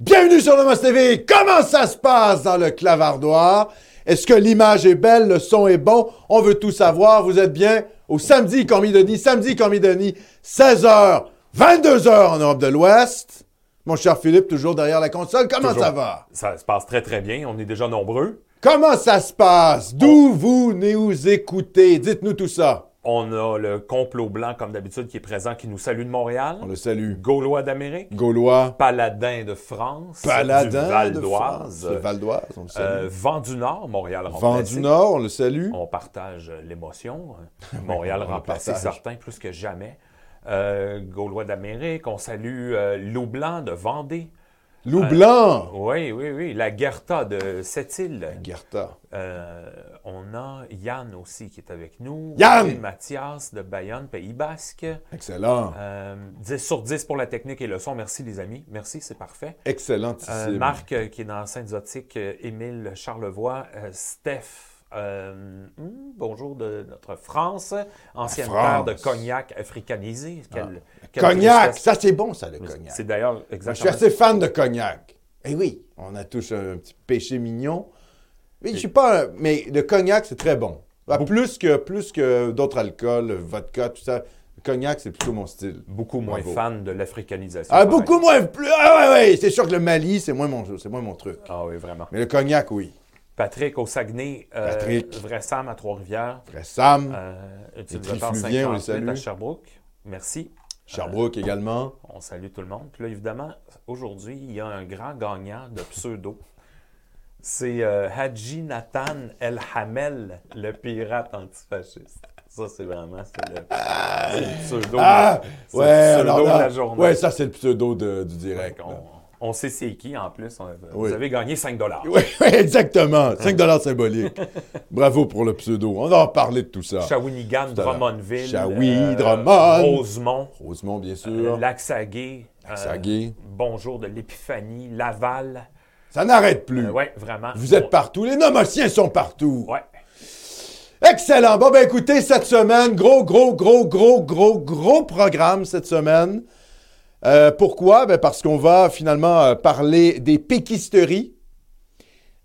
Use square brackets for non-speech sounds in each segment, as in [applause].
Bienvenue sur Nomos TV. Comment ça se passe dans le clavardoir? Est-ce que l'image est belle, le son est bon? On veut tout savoir. Vous êtes bien au samedi Cormidoni, samedi Cormidoni, 16h, 22h en Europe de l'Ouest. Mon cher Philippe, toujours derrière la console. Comment Toujours. ça va? Ça se passe très très bien. On est déjà nombreux. Comment ça se passe? D'où vous nous écoutez? Dites-nous tout ça. On a le complot blanc, comme d'habitude, qui est présent, qui nous salue de Montréal. On le salue. Gaulois d'Amérique. Gaulois. Paladin de France. Paladin Du Val de d'Oise. Val d'Oise, on le salue. Euh, Vent du Nord, Montréal Vent remplacé. du Nord, on le salue. On partage l'émotion. [laughs] Montréal remplacé, certain, plus que jamais. Euh, Gaulois d'Amérique. On salue euh, Loup Blanc de Vendée. Loup Blanc. Oui, oui, oui. La Guerta de Sept-Îles. Gerta. Euh, on a Yann aussi qui est avec nous. Yann! Et Mathias de Bayonne, Pays Basque. Excellent. Euh, 10 sur 10 pour la technique et le son. Merci les amis. Merci, c'est parfait. Excellentissime. Euh, Marc euh, qui est dans Sainte-Zotique, euh, Émile Charlevoix, euh, Steph. Euh, hmm, bonjour de notre France, ancienne terre de cognac africanisé. Quelle- quelle Cognac, ça c'est bon ça le cognac. C'est d'ailleurs Moi, Je suis exactement assez fan de cognac. Eh oui, on a tous un petit péché mignon. Mais je suis pas. un- Mais le cognac, c'est très bon. Ah, plus que, plus que d'autres alcools, vodka, tout ça. Le cognac, c'est plutôt mon style. beaucoup moins Bravo. fan de l'africanisation. Ah, beaucoup moins. Plus, ah, ouais, ouais, c'est sûr que le Mali, c'est moins, mon, c'est moins mon truc. Ah oui, vraiment. Mais le cognac, oui. Patrick au Saguenay, euh, Patrick. Vrai Sam à Trois-Rivières, Après Sam, euh, utilisateur Trifluvien, on les 58 salue. à Sherbrooke. Merci. Sherbrooke également. On salue tout le monde. Puis là, évidemment, aujourd'hui, il y a un grand gagnant de pseudo. C'est euh, Hadji Nathan El Hamel, le pirate antifasciste. Ça, c'est vraiment le, pseudo, Ah! c'est le Ouais, pseudo alors de là- la journée. ouais, ça c'est le pseudo de- du direct. on. On sait c'est qui en plus. On- Oui. Vous avez gagné 5 dollars. Oui, [laughs] oui, exactement. 5 symboliques. [laughs] Bravo pour le pseudo. On va en parler de tout ça. Shawinigan. Drummondville. Shawi, Drummond. Rosemont. Rosemont, bien Euh, sûr. Lac-Saguet. euh, Lac-Saguet. bonjour de l'Épiphanie. Laval. Ça n'arrête plus. Euh, ouais, vraiment. Vous êtes partout. Les nomotiens sont partout. Ouais. Excellent. Bon, ben écoutez, cette semaine, gros, gros, gros, gros, gros, gros programme cette semaine. Euh, pourquoi? Ben parce qu'on va finalement euh, parler des péquisteries.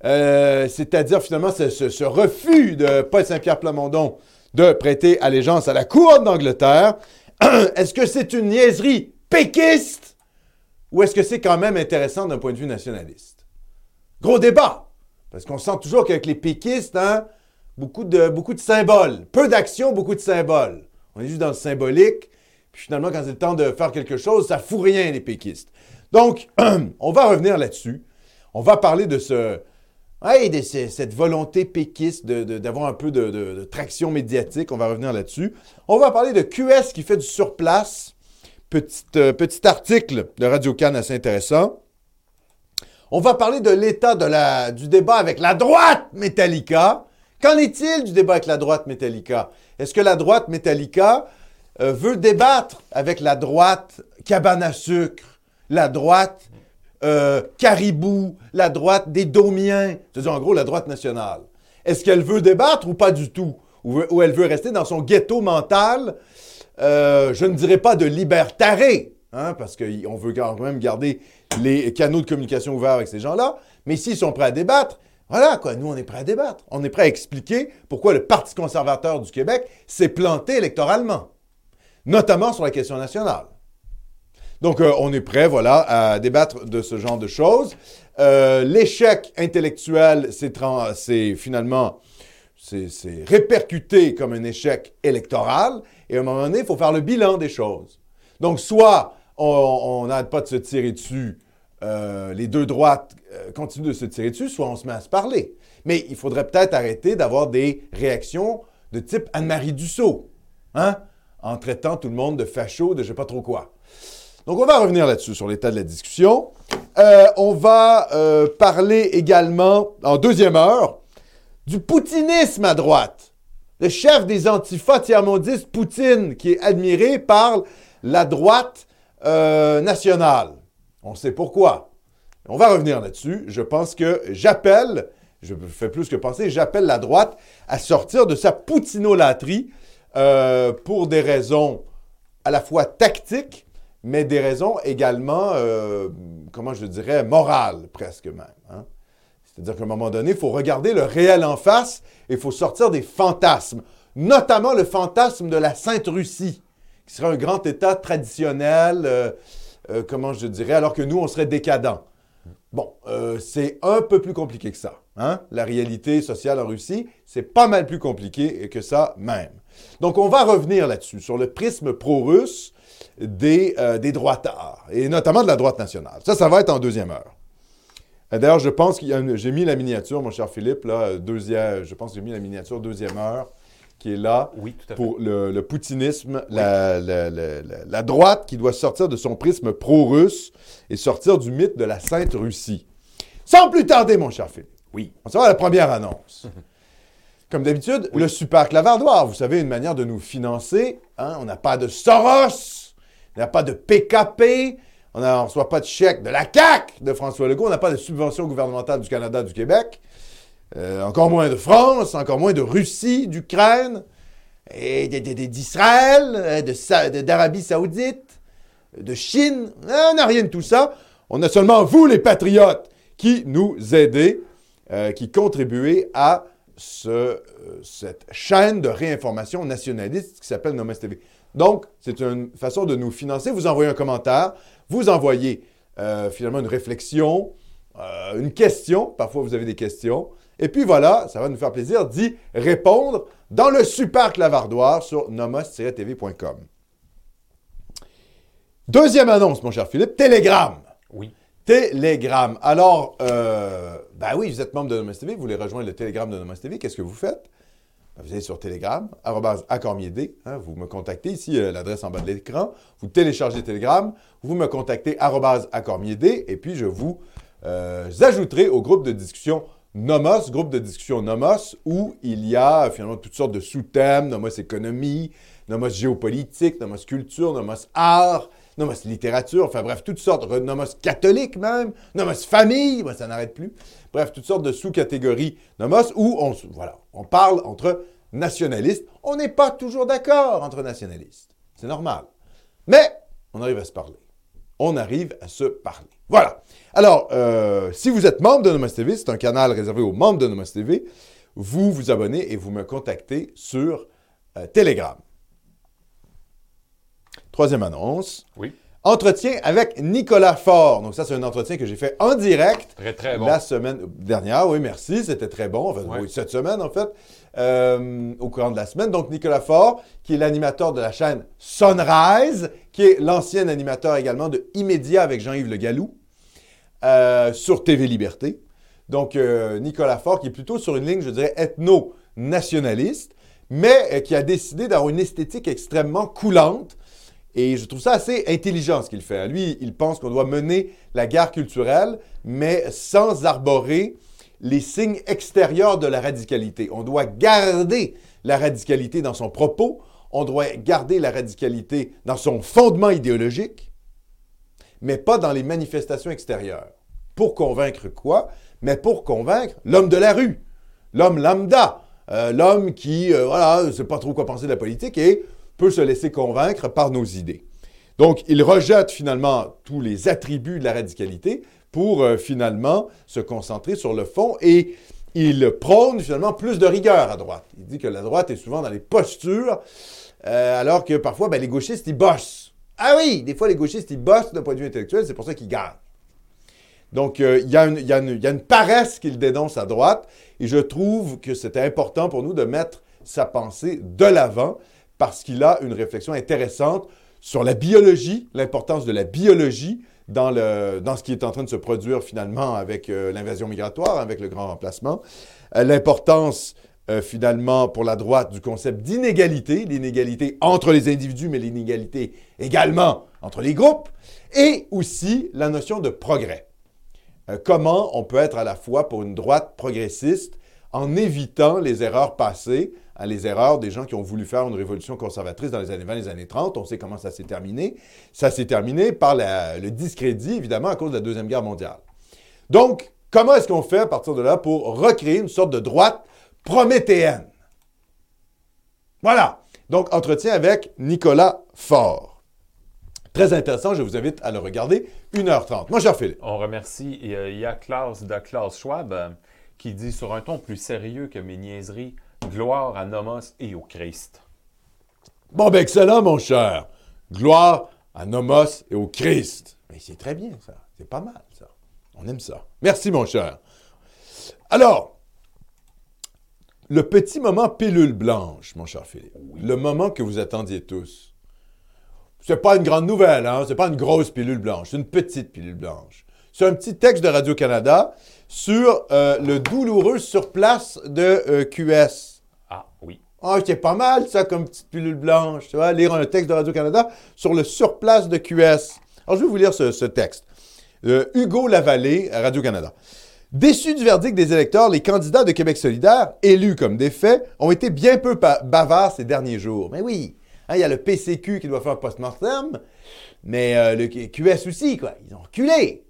Euh, C'est-à-dire finalement ce, refus de Paul Saint-Pierre Plamondon de prêter allégeance à la couronne d'Angleterre. [clears throat] Est-ce que c'est une niaiserie péquiste ou est-ce que c'est quand même intéressant d'un point de vue nationaliste? Gros débat. Parce qu'on sent toujours qu'avec les péquistes, hein, beaucoup, de, beaucoup de symboles. Peu d'actions, beaucoup de symboles. On est juste dans le symbolique. Puis finalement, quand c'est le temps de faire quelque chose, ça fout rien, les péquistes. Donc, [clears throat] on va revenir là-dessus. On va parler de ce. hey, de ce- cette volonté péquiste d'avoir un peu de, de- traction médiatique. On va revenir là-dessus. On va parler de QS qui fait du surplace. Petit, euh, petit article de Radio Cannes assez intéressant. On va parler de l'état du débat avec la droite Metallica. Qu'en est-il du débat avec la droite Metallica? Est-ce que la droite Metallica euh, veut débattre avec la droite cabane à sucre, la droite euh, caribou, la droite des domiens, c'est-à-dire en gros la droite nationale? Est-ce qu'elle veut débattre ou pas du tout? Ou, elle veut rester dans son ghetto mental? Euh, je ne dirais pas de libertaré, hein, parce qu'on veut quand même garder les canaux de communication ouverts avec ces gens-là, mais s'ils sont prêts à débattre, voilà quoi, nous on est prêts à débattre. On est prêts à expliquer pourquoi le Parti conservateur du Québec s'est planté électoralement, notamment sur la question nationale. Donc, euh, on est prêt, voilà, à débattre de ce genre de choses. Euh, L'échec intellectuel, c'est finalement, c'est répercuté comme un échec électoral. Et à un moment donné, il faut faire le bilan des choses. Donc, soit on n'arrête pas de se tirer dessus, euh, les deux droites continuent de se tirer dessus, soit on se met à se parler. Mais il faudrait peut-être arrêter d'avoir des réactions de type Anne-Marie Dussault, hein, en traitant tout le monde de facho, de je sais pas trop quoi. Donc, on va revenir là-dessus, sur l'état de la discussion. Euh, on va euh, parler également, en deuxième heure, du poutinisme à droite. Le chef des antifas tiers-mondistes, Poutine, qui est admiré par la droite euh, nationale. On sait pourquoi. On va revenir là-dessus. Je pense que j'appelle, je fais plus que penser, j'appelle la droite à sortir de sa poutinolâtrie euh, pour des raisons à la fois tactiques, mais des raisons également euh, comment je dirais, morale presque même. hein. C'est-à-dire qu'à un moment donné, il faut regarder le réel en face et il faut sortir des fantasmes, notamment le fantasme de la Sainte Russie, qui serait un grand État traditionnel, euh, comment je dirais, alors que nous, on serait décadents. Bon, c'est un peu plus compliqué que ça. hein. La réalité sociale en Russie, c'est pas mal plus compliqué que ça même. Donc, on va revenir là-dessus, sur le prisme pro-russe des, euh, des droitards, et notamment de la droite nationale. Ça, ça va être en deuxième heure. Euh, D'ailleurs, je pense une- j'ai mis la miniature, mon cher Philippe, là, euh, deuxième, je pense que j'ai mis la miniature deuxième heure, qui est là Oui, tout à fait. pour le, le poutinisme, la, la- la- la- la droite qui doit sortir de son prisme pro-russe et sortir du mythe de la Sainte Russie. Sans plus tarder, mon cher Philippe. Oui. On s'en va à la première annonce. [laughs] Comme d'habitude, le super clavardoir, vous savez, une manière de nous financer. hein, On n'a pas de Soros, on n'a pas de PKP, on ne reçoit pas de chèque de la CAQ de François Legault, on n'a pas de subvention gouvernementale du Canada, du Québec, euh, encore moins de France, encore moins de Russie, d'Ukraine, et d'Israël, euh, d'Arabie Saoudite, de Chine. Ah, On n'a rien de tout ça. On a seulement vous, les patriotes, qui nous aidez, euh, qui contribuez à euh, cette chaîne de réinformation nationaliste qui s'appelle Nomos TV. Donc, c'est une façon de nous financer. Vous envoyez un commentaire, vous envoyez euh, finalement une réflexion, euh, une question. Parfois, vous avez des questions. Et puis voilà, ça va nous faire plaisir d'y répondre dans le super clavardoir sur nomos-tv.com. Deuxième annonce, mon cher Philippe, Telegram. Oui. Telegram. Alors, euh, ben oui, vous êtes membre de Nomos TV, vous voulez rejoindre le Telegram de Nomos TV, qu'est-ce que vous faites? Ben, vous allez sur Telegram, arrobase accormier.d, hein, vous me contactez, ici euh, l'adresse en bas de l'écran, vous téléchargez Telegram, vous me contactez arrobase accormier.d, et puis je vous euh, ajouterai au groupe de discussion Nomos, groupe de discussion Nomos, où il y a finalement toutes sortes de sous-thèmes, Nomos économie, Nomos géopolitique, Nomos culture, Nomos art, Nomos littérature, enfin bref, toutes sortes, re- Nomos catholique même, Nomos famille, ben, ça n'arrête plus. Bref, toutes sortes de sous-catégories Nomos où on, voilà, on parle entre nationalistes. On n'est pas toujours d'accord entre nationalistes. C'est normal. Mais on arrive à se parler. On arrive à se parler. Voilà. Alors, euh, si vous êtes membre de Nomos TV, c'est un canal réservé aux membres de Nomos TV, vous vous abonnez et vous me contactez sur euh, Telegram. Troisième annonce. Oui. Entretien avec Nicolas Faure. Donc ça, c'est un entretien que j'ai fait en direct Très, très bon. la semaine dernière. Oui, merci. C'était très bon. Enfin, oui, cette semaine, en fait, euh, au courant de la semaine. Donc, Nicolas Faure, qui est l'animateur de la chaîne Sunrise, qui est l'ancien animateur également de Immédiat avec Jean-Yves Le Gallou euh, sur TV Liberté. Donc, euh, Nicolas Faure, qui est plutôt sur une ligne, je dirais, ethno-nationaliste, mais qui a décidé d'avoir une esthétique extrêmement coulante. Et je trouve ça assez intelligent ce qu'il fait. Lui, il pense qu'on doit mener la guerre culturelle, mais sans arborer les signes extérieurs de la radicalité. On doit garder la radicalité dans son propos, on doit garder la radicalité dans son fondement idéologique, mais pas dans les manifestations extérieures. Pour convaincre quoi? Mais pour convaincre l'homme de la rue, l'homme lambda, euh, l'homme qui, euh, voilà, ne sait pas trop quoi penser de la politique et peut se laisser convaincre par nos idées. Donc, il rejette finalement tous les attributs de la radicalité pour euh, finalement se concentrer sur le fond et il prône finalement plus de rigueur à droite. Il dit que la droite est souvent dans les postures, euh, alors que parfois, ben, les gauchistes, ils bossent. Ah oui, des fois, les gauchistes, ils bossent d'un point de vue intellectuel, c'est pour ça qu'ils gagnent. Donc, euh, il y, a une- paresse qu'il dénonce à droite, et je trouve que c'était important pour nous de mettre sa pensée de l'avant, parce qu'il a une réflexion intéressante sur la biologie, l'importance de la biologie dans, le, dans ce qui est en train de se produire finalement avec euh, l'invasion migratoire, avec le grand remplacement, Euh, l'importance euh, finalement pour la droite du concept d'inégalité, l'inégalité entre les individus, mais l'inégalité également entre les groupes, et aussi la notion de progrès. Comment on peut être à la fois pour une droite progressiste en évitant les erreurs passées, les erreurs des gens qui ont voulu faire une révolution conservatrice dans les années 20, les années 30. On sait comment ça s'est terminé. Ça s'est terminé par le discrédit, évidemment, à cause de la Deuxième Guerre mondiale. Donc, comment est-ce qu'on fait à partir de là pour recréer une sorte de droite prométhéenne? Voilà. Donc, entretien avec Nicolas Faure. Très intéressant, je vous invite à le regarder. 1h30. Moi, cher Philippe. On remercie. Il y a- il y a Klaus de Klaus Schwab euh, qui dit sur un ton plus sérieux que mes niaiseries Gloire à Nomos et au Christ. Bon, ben excellent, mon cher. Gloire à Nomos et au Christ. Mais c'est très bien, ça. C'est pas mal, ça. On aime ça. Merci, mon cher. Alors, le petit moment pilule blanche, mon cher Philippe. Le moment que vous attendiez tous. C'est pas une grande nouvelle, hein? C'est pas une grosse pilule blanche. C'est une petite pilule blanche. C'est un petit texte de Radio-Canada sur euh, le douloureux surplace de euh, QS. Ah oui. Ah, c'est pas mal, ça, comme petite pilule blanche. Tu vois, lire un texte de Radio-Canada sur le surplace de QS. Alors, je vais vous lire ce, ce texte. Euh, Hugo Lavallée, Radio-Canada. Déçus du verdict des électeurs, les candidats de Québec solidaire, élus comme des faits, ont été bien peu bavards ces derniers jours. Mais oui, hein, il y a le PCQ qui doit faire un post-mortem, mais euh, le QS aussi, quoi. Ils ont reculé.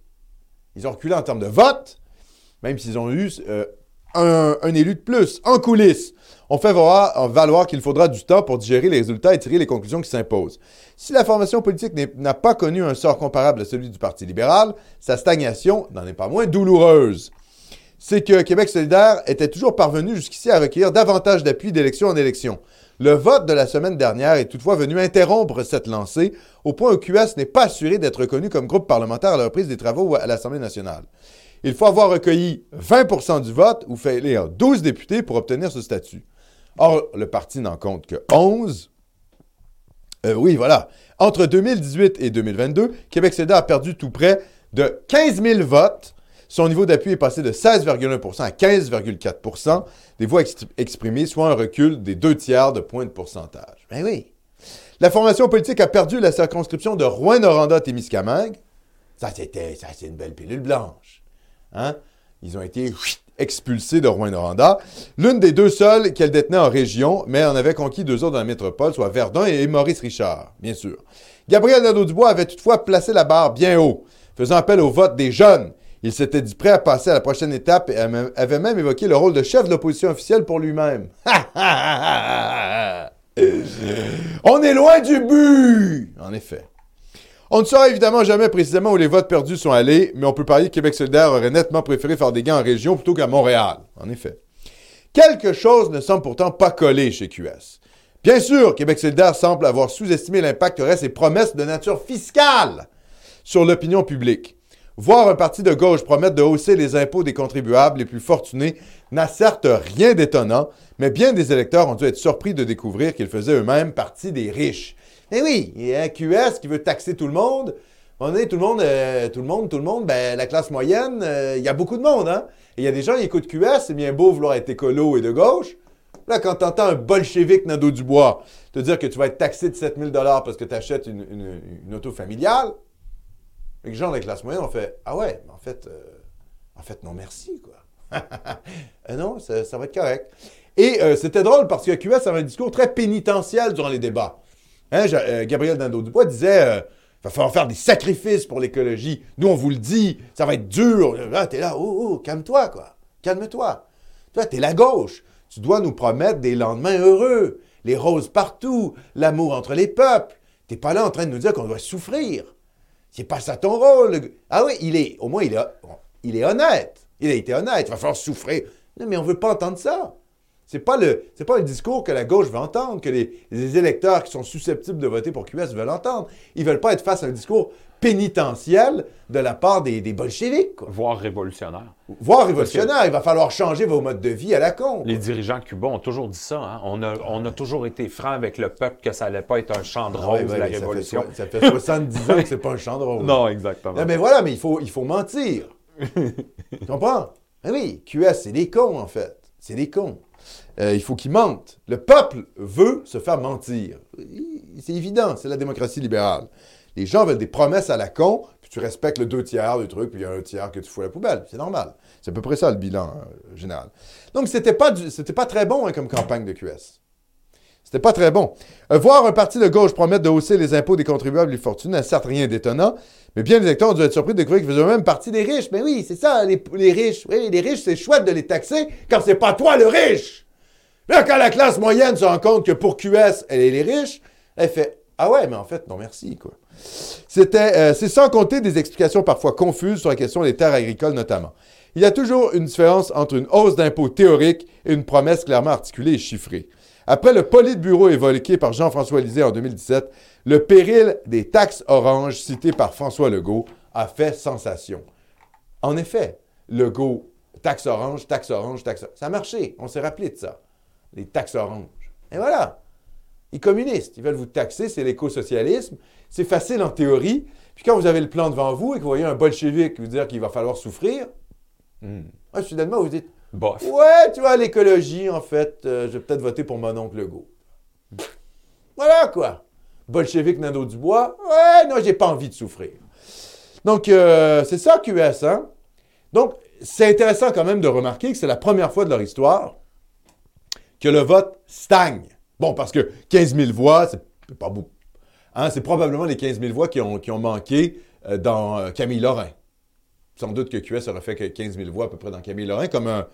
Ils ont reculé en termes de vote, même s'ils ont eu euh, un, élu de plus. En coulisses, on fait voir- valoir qu'il faudra du temps pour digérer les résultats et tirer les conclusions qui s'imposent. Si la formation politique n'a pas connu un sort comparable à celui du Parti libéral, sa stagnation n'en est pas moins douloureuse. C'est que Québec solidaire était toujours parvenu jusqu'ici à recueillir davantage d'appui d'élection en élection. Le vote de la semaine dernière est toutefois venu interrompre cette lancée, au point où QS n'est pas assuré d'être reconnu comme groupe parlementaire à la reprise des travaux à l'Assemblée nationale. Il faut avoir recueilli 20% du vote ou fait élire 12 députés pour obtenir ce statut. Or, le parti n'en compte que 11. Euh, oui, voilà. Entre 2018 et 2022, Québec solidaire a perdu tout près de 15 000 votes. Son niveau d'appui est passé de 16,1% à 15,4% des voix ex- exprimées, soit un recul des deux tiers de points de pourcentage. Ben oui. La formation politique a perdu la circonscription de Rouen-Noranda-Témiscamingue. Ça, c'était, ça, c'est une belle pilule blanche. Hein? Ils ont été expulsés de Rouen-Noranda. L'une des deux seules qu'elle détenait en région, mais en avait conquis deux autres dans la métropole, soit Verdun et Maurice Richard, bien sûr. Gabriel Nadeau-Dubois avait toutefois placé la barre bien haut, faisant appel au vote des jeunes. Il s'était dit prêt à passer à la prochaine étape et avait même évoqué le rôle de chef de l'opposition officielle pour lui-même. [laughs] On est loin du but! En effet. On ne saura évidemment jamais précisément où les votes perdus sont allés, mais on peut parier que Québec solidaire aurait nettement préféré faire des gains en région plutôt qu'à Montréal. En effet. Quelque chose ne semble pourtant pas coller chez QS. Bien sûr, Québec solidaire semble avoir sous-estimé l'impact qu'auraient ses promesses de nature fiscale sur l'opinion publique. Voir un parti de gauche promettre de hausser les impôts des contribuables les plus fortunés n'a certes rien d'étonnant, mais bien des électeurs ont dû être surpris de découvrir qu'ils faisaient eux-mêmes partie des riches. Eh oui, il y a QS qui veut taxer tout le monde. On est tout le monde, euh, tout le monde, tout le monde, ben, la classe moyenne, euh, il y a beaucoup de monde, hein? Il y a des gens qui écoutent QS, c'est bien beau vouloir être écolo et de gauche. Là, quand tu entends un bolchevique Nadeau Dubois te dire que tu vas être taxé de 7000 parce que tu une, une- auto familiale, les gens de la classe moyenne ont fait Ah ouais, mais en fait, euh, en fait, non, merci, quoi. [laughs] Euh, non, ça, ça va être correct. Et euh, c'était drôle parce que QS avait un discours très pénitentiel durant les débats. Hein, euh, Gabriel Nadeau-Dubois disait euh, Il va falloir faire des sacrifices pour l'écologie. Nous, on vous le dit, ça va être dur. Là, t'es là, oh, oh, calme-toi, quoi. Calme-toi. Toi, t'es la gauche. Tu dois nous promettre des lendemains heureux, les roses partout, l'amour entre les peuples. T'es pas là en train de nous dire qu'on doit souffrir. C'est pas ça ton rôle. Ah oui, il est, au moins, il est, il est honnête. Il a été honnête. Il va falloir souffrir. Non, mais on veut pas entendre ça. C'est pas le, c'est pas un discours que la gauche veut entendre, que les, les électeurs qui sont susceptibles de voter pour QS veulent entendre. Ils veulent pas être face à un discours pénitentiel de la part des, des bolcheviques, quoi. Voire révolutionnaire. Voire révolutionnaire. Il va falloir changer vos modes de vie à la con. Les dirigeants cubains ont toujours dit ça. hein. On, a, on a toujours été franc avec le peuple que ça allait pas être un champ de Ah rose, ouais, ouais, la mais ça fait révolution. Ça fait, 70 ans que c'est pas un champ de rose. Non, exactement. Non, mais voilà, mais il faut, il faut mentir. [laughs] tu comprends? Ah oui, QS, c'est des cons, en fait. C'est des cons. Euh, il faut qu'ils mentent. Le peuple veut se faire mentir. C'est évident, c'est la démocratie libérale. Les gens veulent des promesses à la con, puis tu respectes le deux tiers du truc, puis il y a un tiers que tu fous à la poubelle. C'est normal. C'est à peu près ça le bilan euh, général. Donc, c'était pas, pas très bon hein, comme campagne de QS. C'était pas très bon. Euh, voir un parti de gauche promettre de hausser les impôts des contribuables et fortunés n'a certes rien d'étonnant, mais bien les électeurs ont dû être surpris de découvrir qu'ils faisaient eux-mêmes partie des riches. Mais oui, c'est ça, les, les riches. Oui, les riches, c'est chouette de les taxer quand c'est pas toi le riche. Là, quand la classe moyenne se rend compte que pour QS, elle est les riches, elle fait Ah ouais, mais en fait, non merci, quoi. C'était, euh, c'est sans compter des explications parfois confuses sur la question des terres agricoles notamment. Il y a toujours une différence entre une hausse d'impôts théorique et une promesse clairement articulée et chiffrée. Après le bureau évoqué par Jean-François Lisée en 2017, le péril des taxes oranges cité par François Legault a fait sensation. En effet, Legault, taxe orange, taxe orange, taxe orange. Ça a marché. On s'est rappelé de ça. Les taxes oranges. Et voilà. Les communistes, ils veulent vous taxer, c'est l'éco-socialisme. C'est facile en théorie. Puis quand vous avez le plan devant vous et que vous voyez un bolchevique vous dire qu'il va falloir souffrir, hmm. soudainement vous dites Ouais, tu vois, l'écologie, en fait, euh, je vais peut-être voter pour mon oncle Legault. Voilà quoi. Bolchevique Nando Dubois, ouais, non, j'ai pas envie de souffrir. Donc, euh, c'est ça QS, hein? Donc, c'est intéressant quand même de remarquer que c'est la première fois de leur histoire que le vote stagne. Bon, parce que 15 000 voix, c'est pas beaucoup. Hein, c'est probablement les 15 000 voix qui ont, manqué euh, dans Camille Lorrain sans doute que QS aurait fait 15 000 voix à peu près dans Camille Lorrain, comme un,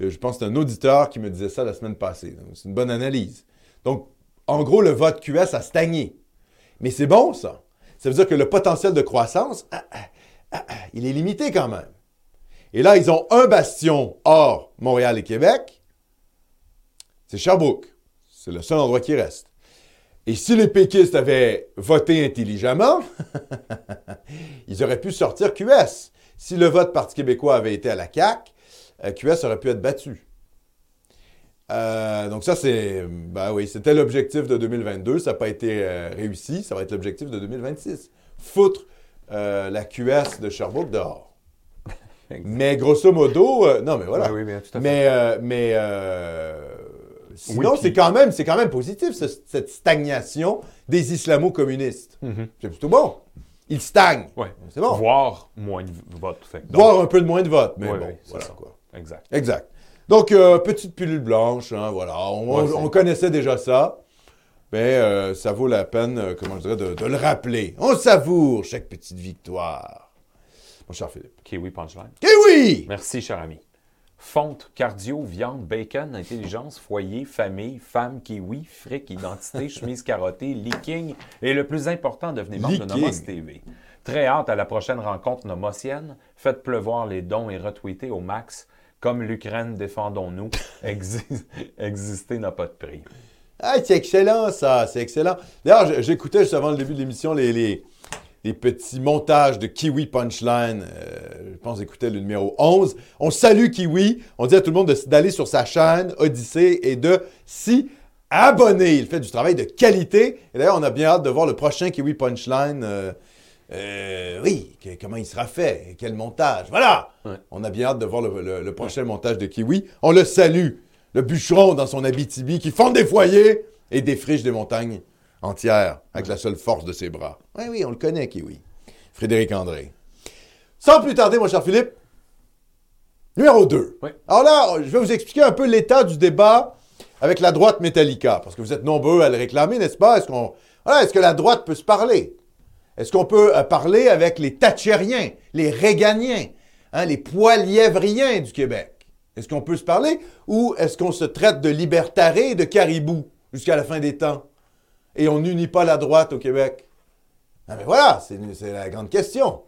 euh, je pense que un auditeur qui me disait ça la semaine passée. C'est une bonne analyse. Donc, en gros, le vote QS a stagné. Mais c'est bon, ça. Ça veut dire que le potentiel de croissance, ah, ah, ah, il est limité quand même. Et là, ils ont un bastion hors Montréal et Québec. C'est Sherbrooke. C'est le seul endroit qui reste. Et si les péquistes avaient voté intelligemment, [laughs] ils auraient pu sortir QS. Si le vote Parti québécois avait été à la CAQ, euh, QS aurait pu être battu. Euh, donc ça, c'est... Ben oui, c'était l'objectif de 2022. Ça n'a pas été euh, réussi. Ça va être l'objectif de 2026. Foutre la QS de Sherbrooke dehors. [laughs] mais grosso modo... non, mais voilà. Oui, oui. Mais... mais sinon, c'est quand, même, quand même positif, cette stagnation des islamo-communistes. Mm-hmm. C'est plutôt bon il stagne. Oui. C'est bon. Voir moins de votes. Voir un peu de moins de votes, mais bon, voilà quoi. Exact. Exact. Donc, euh, petite pilule blanche, hein, voilà. On, connaissait déjà ça, mais euh, ça vaut la peine, euh, comment je dirais, de, le rappeler. On savoure chaque petite victoire. Mon cher Philippe. Kiwi Punchline. Kiwi! Merci, cher ami. Fonte, cardio, viande, bacon, intelligence, foyer, famille, femme, kiwi, fric, identité, [laughs] chemise carottée, leaking et le plus important, devenez membre de Nomos TV. Très hâte à la prochaine rencontre nomotienne. Faites pleuvoir les dons et retweetez au max. Comme l'Ukraine, défendons-nous. [laughs] exister n'a pas de prix. Ah, c'est excellent ça, c'est excellent. D'ailleurs, j'écoutais juste avant le début de l'émission les, les, des petits montages de Kiwi Punchline. Euh, je pense écouter le numéro 11. On salue Kiwi. On dit à tout le monde d'aller sur sa chaîne Odyssée et de s'y abonner. Il fait du travail de qualité. Et d'ailleurs, on a bien hâte de voir le prochain Kiwi Punchline. Euh, euh, oui, comment il sera fait, quel montage. Voilà! On a bien hâte de voir le, prochain montage de Kiwi. On le salue, le bûcheron dans son Abitibi qui fonde des foyers et défriche des montagnes entière avec la seule force de ses bras. Oui, oui, on le connaît, Kiwi. Frédéric André. Sans plus tarder, mon cher Philippe, numéro 2. Alors là, je vais vous expliquer un peu l'état du débat avec la droite Metallica, parce que vous êtes nombreux à le réclamer, n'est-ce pas? Est-ce qu'on, est-ce que la droite peut se parler? Est-ce qu'on peut euh, parler avec les Thatchériens, les Réganiens, hein, les Poilièvriens du Québec? Est-ce qu'on peut se parler ou est-ce qu'on se traite de libertarés et de caribous jusqu'à la fin des temps? Et on n'unit pas la droite au Québec? Mais voilà, c'est la grande question.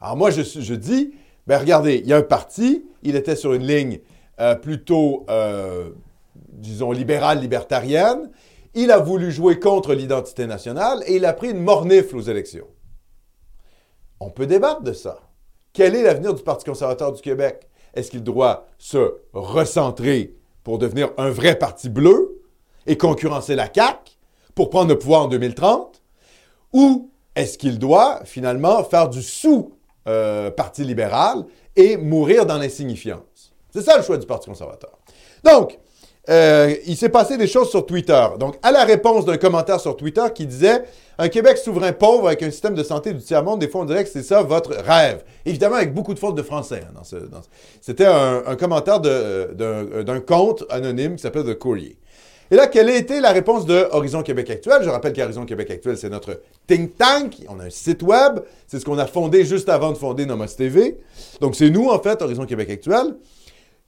Alors moi, je, je dis, ben regardez, il y a un parti, il était sur une ligne euh, plutôt, euh, disons, libérale, libertarienne. Il a voulu jouer contre l'identité nationale et il a pris une mornifle aux élections. On peut débattre de ça. Quel est l'avenir du Parti conservateur du Québec? Est-ce qu'il doit se recentrer pour devenir un vrai parti bleu et concurrencer la CAQ? Pour prendre le pouvoir en 2030? Ou est-ce qu'il doit finalement faire du sous-parti libéral et mourir dans l'insignifiance? C'est ça le choix du Parti conservateur. Donc, euh, il s'est passé des choses sur Twitter. Donc, à la réponse d'un commentaire sur Twitter qui disait Un Québec souverain pauvre avec un système de santé du tiers-monde, des fois on dirait que c'est ça votre rêve. Évidemment, avec beaucoup de fautes de français. Hein, C'était un, commentaire d'un compte anonyme qui s'appelle The Courrier. Et là, quelle a été la réponse de Horizon Québec Actuel? Je rappelle qu'Horizon Québec Actuel, c'est notre think tank. On a un site web. C'est ce qu'on a fondé juste avant de fonder Nomos TV. Donc, c'est nous, en fait, Horizon Québec Actuel.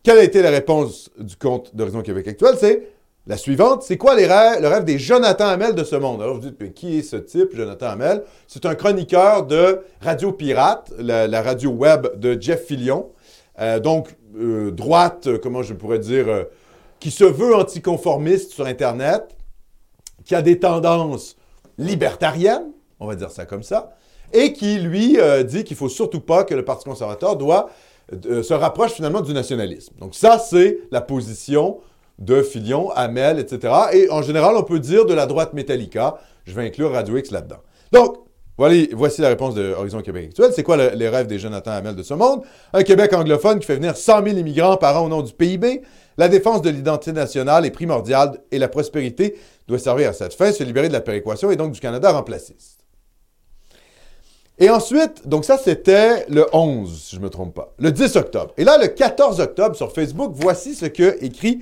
Quelle a été la réponse du compte d'Horizon Québec Actuel? C'est La suivante, c'est quoi le rêve des Jonathan Hamel de ce monde? Alors vous dites, mais qui est ce type, Jonathan Hamel? C'est un chroniqueur de Radio Pirate, la, radio web de Jeff Fillion. Euh, donc, euh, droite, euh, comment je pourrais dire, qui se veut anticonformiste sur Internet, qui a des tendances libertariennes, on va dire ça comme ça, et qui, lui, dit qu'il faut surtout pas que le Parti conservateur doit se rapproche finalement du nationalisme. Donc ça, c'est la position de Filion, Hamel, etc. Et en général, on peut dire de la droite Metallica. Je vais inclure Radio X là-dedans. Donc, voici la réponse de Horizon Québec actuel. C'est quoi les rêves des Jonathan Hamel de ce monde? Un Québec anglophone qui fait venir 100 000 immigrants par an au nom du PIB. La défense de l'identité nationale est primordiale et la prospérité doit servir à cette fin, se libérer de la péréquation et donc du Canada remplaciste. Et ensuite, donc ça c'était le 11, si je ne me trompe pas, le 10 octobre. Et là, le 14 octobre, sur Facebook, voici ce que écrit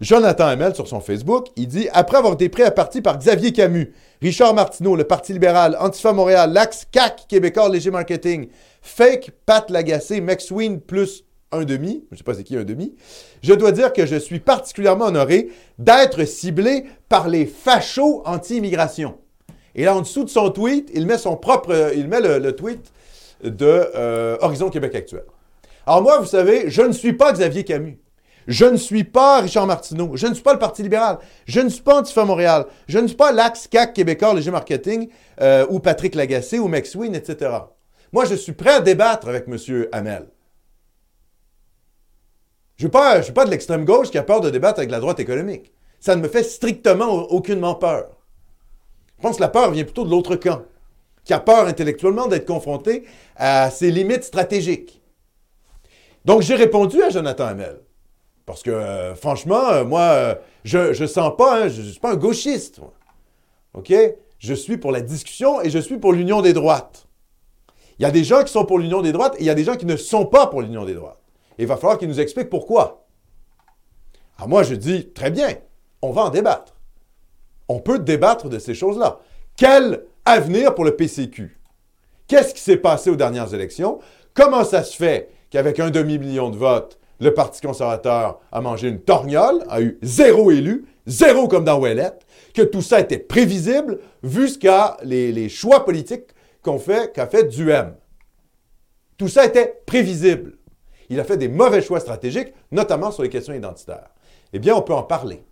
Jonathan Hamel sur son Facebook, il dit Après avoir été pris à partie par Xavier Camus, Richard Martineau, le Parti libéral, Antifa Montréal, l'Axe, CAC, Québécois, Léger Marketing, Fake, Pat Lagacé, McSween plus un demi, je ne sais pas c'est qui un demi, je dois dire que je suis particulièrement honoré d'être ciblé par les fachos anti-immigration. Et là, en dessous de son tweet, il met son propre, il met le, tweet de euh, Horizon Québec Actuel. Alors moi, vous savez, je ne suis pas Xavier Camus. Je ne suis pas Richard Martineau. Je ne suis pas le Parti libéral. Je ne suis pas Antifa Montréal. Je ne suis pas l'Axe CAC québécois, Léger Marketing, euh, ou Patrick Lagacé, ou Max Wynne, etc. Moi, je suis prêt à débattre avec M. Hamel. Je ne suis pas de l'extrême gauche qui a peur de débattre avec la droite économique. Ça ne me fait strictement aucunement peur. Je pense que la peur vient plutôt de l'autre camp, qui a peur intellectuellement d'être confronté à ses limites stratégiques. Donc, j'ai répondu à Jonathan Hamel. Parce que, euh, franchement, euh, moi, euh, je ne sens pas, hein, je ne suis pas un gauchiste. OK? Je suis pour la discussion et je suis pour l'union des droites. Il y a des gens qui sont pour l'union des droites et il y a des gens qui ne sont pas pour l'union des droites. Il va falloir qu'ils nous expliquent pourquoi. Alors moi, je dis, très bien, on va en débattre. On peut débattre de ces choses-là. Quel avenir pour le PCQ? Qu'est-ce qui s'est passé aux dernières élections? Comment ça se fait qu'avec un demi-million de votes, le Parti conservateur a mangé une torgnole, a eu zéro élu, zéro comme dans Ouellette, que tout ça était prévisible vu ce qu'a les, choix politiques fait, qu'a fait Duhem. Tout ça était prévisible. Il a fait des mauvais choix stratégiques, notamment sur les questions identitaires. Eh bien, on peut en parler.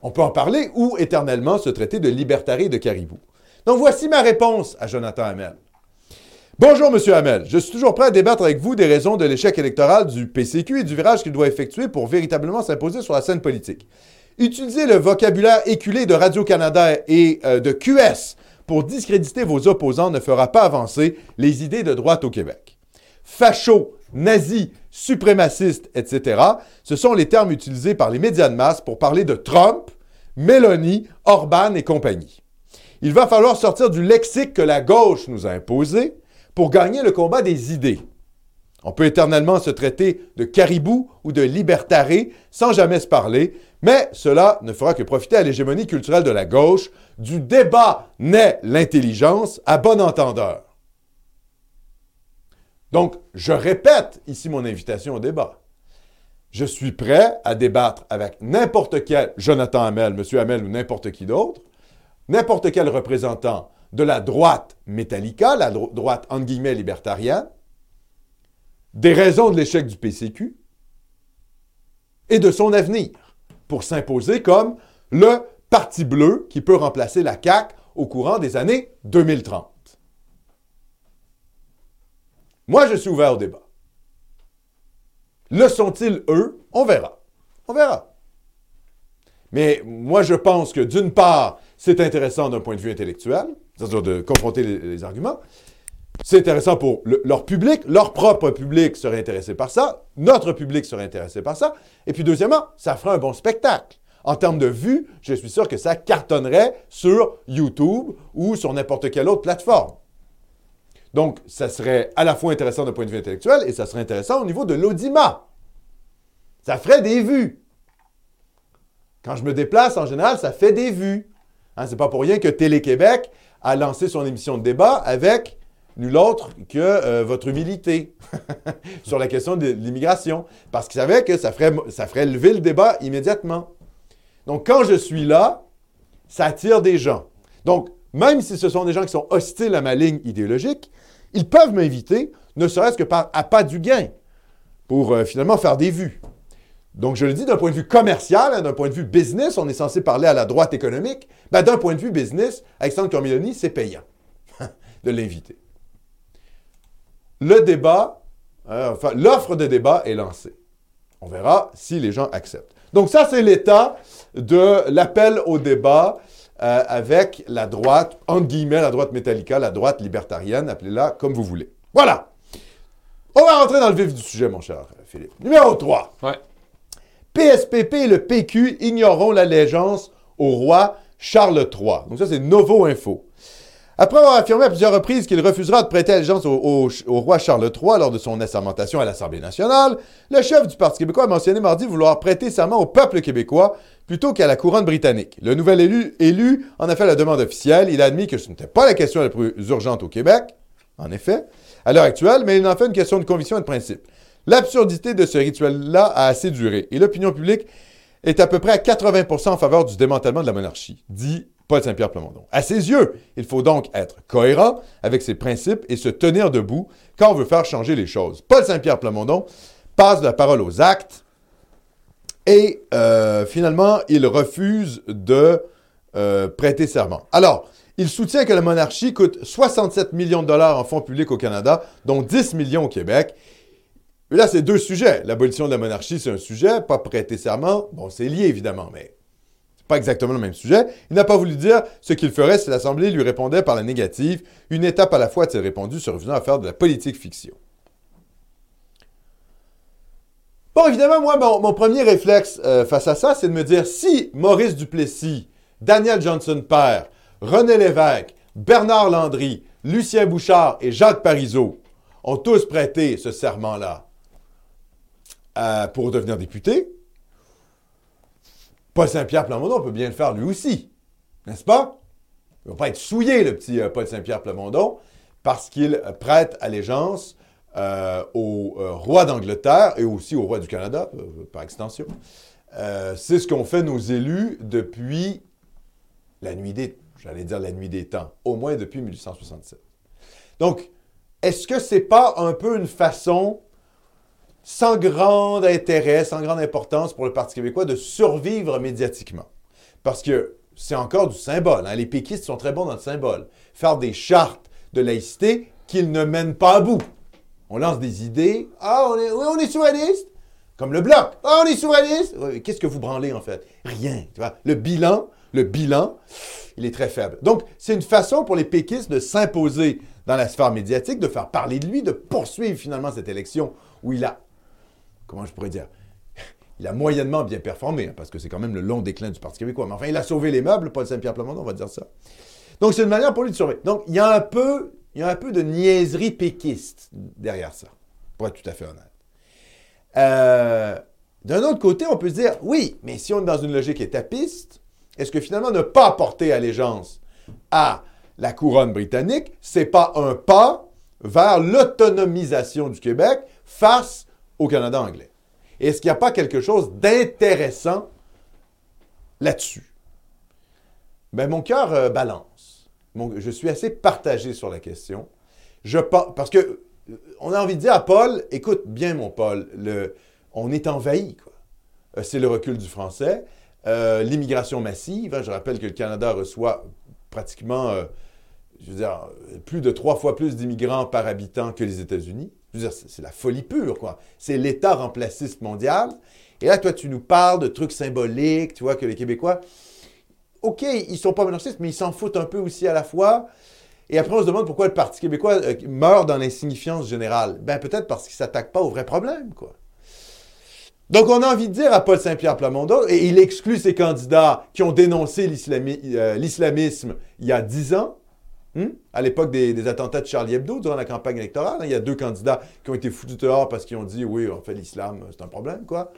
On peut en parler ou éternellement se traiter de libertaré de caribou. Donc voici ma réponse à Jonathan Hamel. Bonjour, Monsieur Hamel. Je suis toujours prêt à débattre avec vous des raisons de l'échec électoral du PCQ et du virage qu'il doit effectuer pour véritablement s'imposer sur la scène politique. Utilisez le vocabulaire éculé de Radio-Canada et euh, de QS pour discréditer vos opposants ne fera pas avancer les idées de droite au Québec. Facho, nazi, suprémaciste, etc., ce sont les termes utilisés par les médias de masse pour parler de Trump, Mélanie, Orban et compagnie. Il va falloir sortir du lexique que la gauche nous a imposé pour gagner le combat des idées. On peut éternellement se traiter de caribou ou de libertaré sans jamais se parler, mais cela ne fera que profiter à l'hégémonie culturelle de la gauche. Du débat naît l'intelligence à bon entendeur. Donc, je répète ici mon invitation au débat. Je suis prêt à débattre avec n'importe quel Jonathan Hamel, M. Hamel ou n'importe qui d'autre, n'importe quel représentant de la droite métallica, la droite entre guillemets libertarienne, des raisons de l'échec du PCQ et de son avenir pour s'imposer comme le parti bleu qui peut remplacer la CAQ au courant des années 2030. Moi, je suis ouvert au débat. Le sont-ils, eux? On verra. On verra. Mais moi, je pense que d'une part, c'est intéressant d'un point de vue intellectuel, c'est-à-dire de confronter les, arguments. C'est intéressant pour leur public, leur propre public serait intéressé par ça, notre public serait intéressé par ça. Et puis deuxièmement, ça ferait un bon spectacle. En termes de vues, je suis sûr que ça cartonnerait sur YouTube ou sur n'importe quelle autre plateforme. Donc, ça serait à la fois intéressant d'un point de vue intellectuel et ça serait intéressant au niveau de l'audimat. Ça ferait des vues. Quand je me déplace, en général, ça fait des vues. Hein, Ce n'est pas pour rien que Télé-Québec a lancé son émission de débat avec nul autre que euh, votre humilité [laughs] sur la question de l'immigration, parce qu'il savait que ça ferait, lever le débat immédiatement. Donc, quand je suis là, ça attire des gens. Donc, même si ce sont des gens qui sont hostiles à ma ligne idéologique, ils peuvent m'inviter, ne serait-ce que à pas du gain, pour euh, finalement faire des vues. Donc, je le dis d'un point de vue commercial, hein, d'un point de vue business, on est censé parler à la droite économique. Ben, d'un point de vue business, Alexandre Cormilloni, c'est payant [laughs] de l'inviter. Le débat, hein, enfin, l'offre de débat est lancée. On verra si les gens acceptent. Donc, ça, c'est l'état de l'appel au débat euh, avec la droite, entre guillemets, la droite métallica, la droite libertarienne, appelez-la comme vous voulez. Voilà. On va rentrer dans le vif du sujet, mon cher Philippe. Numéro 3. Ouais. PSPP et le PQ ignoreront l'allégeance au roi Charles III. Donc ça, c'est Novo Info. Après avoir affirmé à plusieurs reprises qu'il refusera de prêter allégeance au, roi Charles III lors de son assermentation à l'Assemblée nationale, le chef du Parti québécois a mentionné mardi vouloir prêter serment au peuple québécois plutôt qu'à la couronne britannique. Le nouvel élu, élu en a fait la demande officielle. Il a admis que ce n'était pas la question la plus urgente au Québec, en effet, à l'heure actuelle, mais il en fait une question de conviction et de principe. L'absurdité de ce rituel-là a assez duré et l'opinion publique est à peu près à 80% en faveur du démantèlement de la monarchie, dit Paul Saint-Pierre Plamondon. À ses yeux, il faut donc être cohérent avec ses principes et se tenir debout quand on veut faire changer les choses. Paul Saint-Pierre Plamondon passe la parole aux actes et euh, finalement, il refuse de euh, prêter serment. Alors, il soutient que la monarchie coûte 67 millions de dollars en fonds publics au Canada, dont 10 millions au Québec. Là, c'est deux sujets. L'abolition de la monarchie, c'est un sujet. Pas prêter serment, bon, c'est lié évidemment, mais pas exactement le même sujet. Il n'a pas voulu dire ce qu'il ferait si l'Assemblée lui répondait par la négative. Une étape à la fois, a-t-il répondu, à faire de la politique fiction. Bon, évidemment, moi, mon, premier réflexe euh, face à ça, c'est de me dire si Maurice Duplessis, Daniel Johnson père, René Lévesque, Bernard Landry, Lucien Bouchard et Jacques Parizeau ont tous prêté ce serment-là euh, pour devenir député, Paul Saint-Pierre Plamondon peut bien le faire lui aussi, n'est-ce pas? Il ne va pas être souillé, le petit euh, Paul Saint-Pierre Plamondon, parce qu'il prête allégeance euh, au roi d'Angleterre et aussi au roi du Canada, par extension. c'est ce qu'ont fait nos élus depuis la nuit des, j'allais dire la nuit des temps, au moins depuis 1867. Donc, est-ce que c'est pas un peu une façon sans grand intérêt, sans grande importance pour le Parti québécois de survivre médiatiquement. Parce que c'est encore du symbole. Hein. Les péquistes sont très bons dans le symbole. Faire des chartes de laïcité qu'ils ne mènent pas à bout. On lance des idées. Ah, on est, oui, on est souverainiste. Comme le bloc. Ah, on est souverainiste. Qu'est-ce que vous branlez en fait? Rien. Tu? Le bilan, le bilan, il est très faible. Donc, c'est une façon pour les péquistes de s'imposer dans la sphère médiatique, de faire parler de lui, de poursuivre finalement cette élection où il a comment je pourrais dire, il a moyennement bien performé, hein, parce que c'est quand même le long déclin du Parti québécois. Mais enfin, il a sauvé les meubles, Paul Saint-Pierre Plamondon, on va dire ça. Donc, c'est une manière pour lui de sauver. Donc, il y a un peu, de niaiserie péquiste derrière ça, pour être tout à fait honnête. Euh, d'un autre côté, on peut se dire, oui, mais si on est dans une logique étapiste, est-ce que finalement ne pas porter allégeance à la couronne britannique, c'est pas un pas vers l'autonomisation du Québec face au Canada anglais. Est-ce qu'il n'y a pas quelque chose d'intéressant là-dessus? Ben, mon cœur euh, balance. je suis assez partagé sur la question. Parce que euh, on a envie de dire à Paul, écoute bien mon Paul, on est envahi. Euh, c'est le recul du français. l'immigration massive. Hein, je rappelle que le Canada reçoit pratiquement, plus de trois fois plus d'immigrants par habitant que les États-Unis. Je veux c'est la folie pure, quoi. C'est l'État remplaciste mondial. Et là, toi, tu nous parles de trucs symboliques, tu vois, que les Québécois, OK, ils sont pas monarchistes, mais ils s'en foutent un peu aussi à la fois. Et après, on se demande pourquoi le Parti québécois euh, meurt dans l'insignifiance générale. Ben, peut-être parce qu'il ne s'attaque pas aux vrais problèmes, quoi. Donc, on a envie de dire à Paul Saint-Pierre Plamondon, et il exclut ces candidats qui ont dénoncé euh, l'islamisme il y a dix ans, Hmm? À l'époque des, attentats de Charlie Hebdo, durant la campagne électorale, hein, il y a deux candidats qui ont été foutus dehors parce qu'ils ont dit oui, en fait, l'islam, c'est un problème, quoi.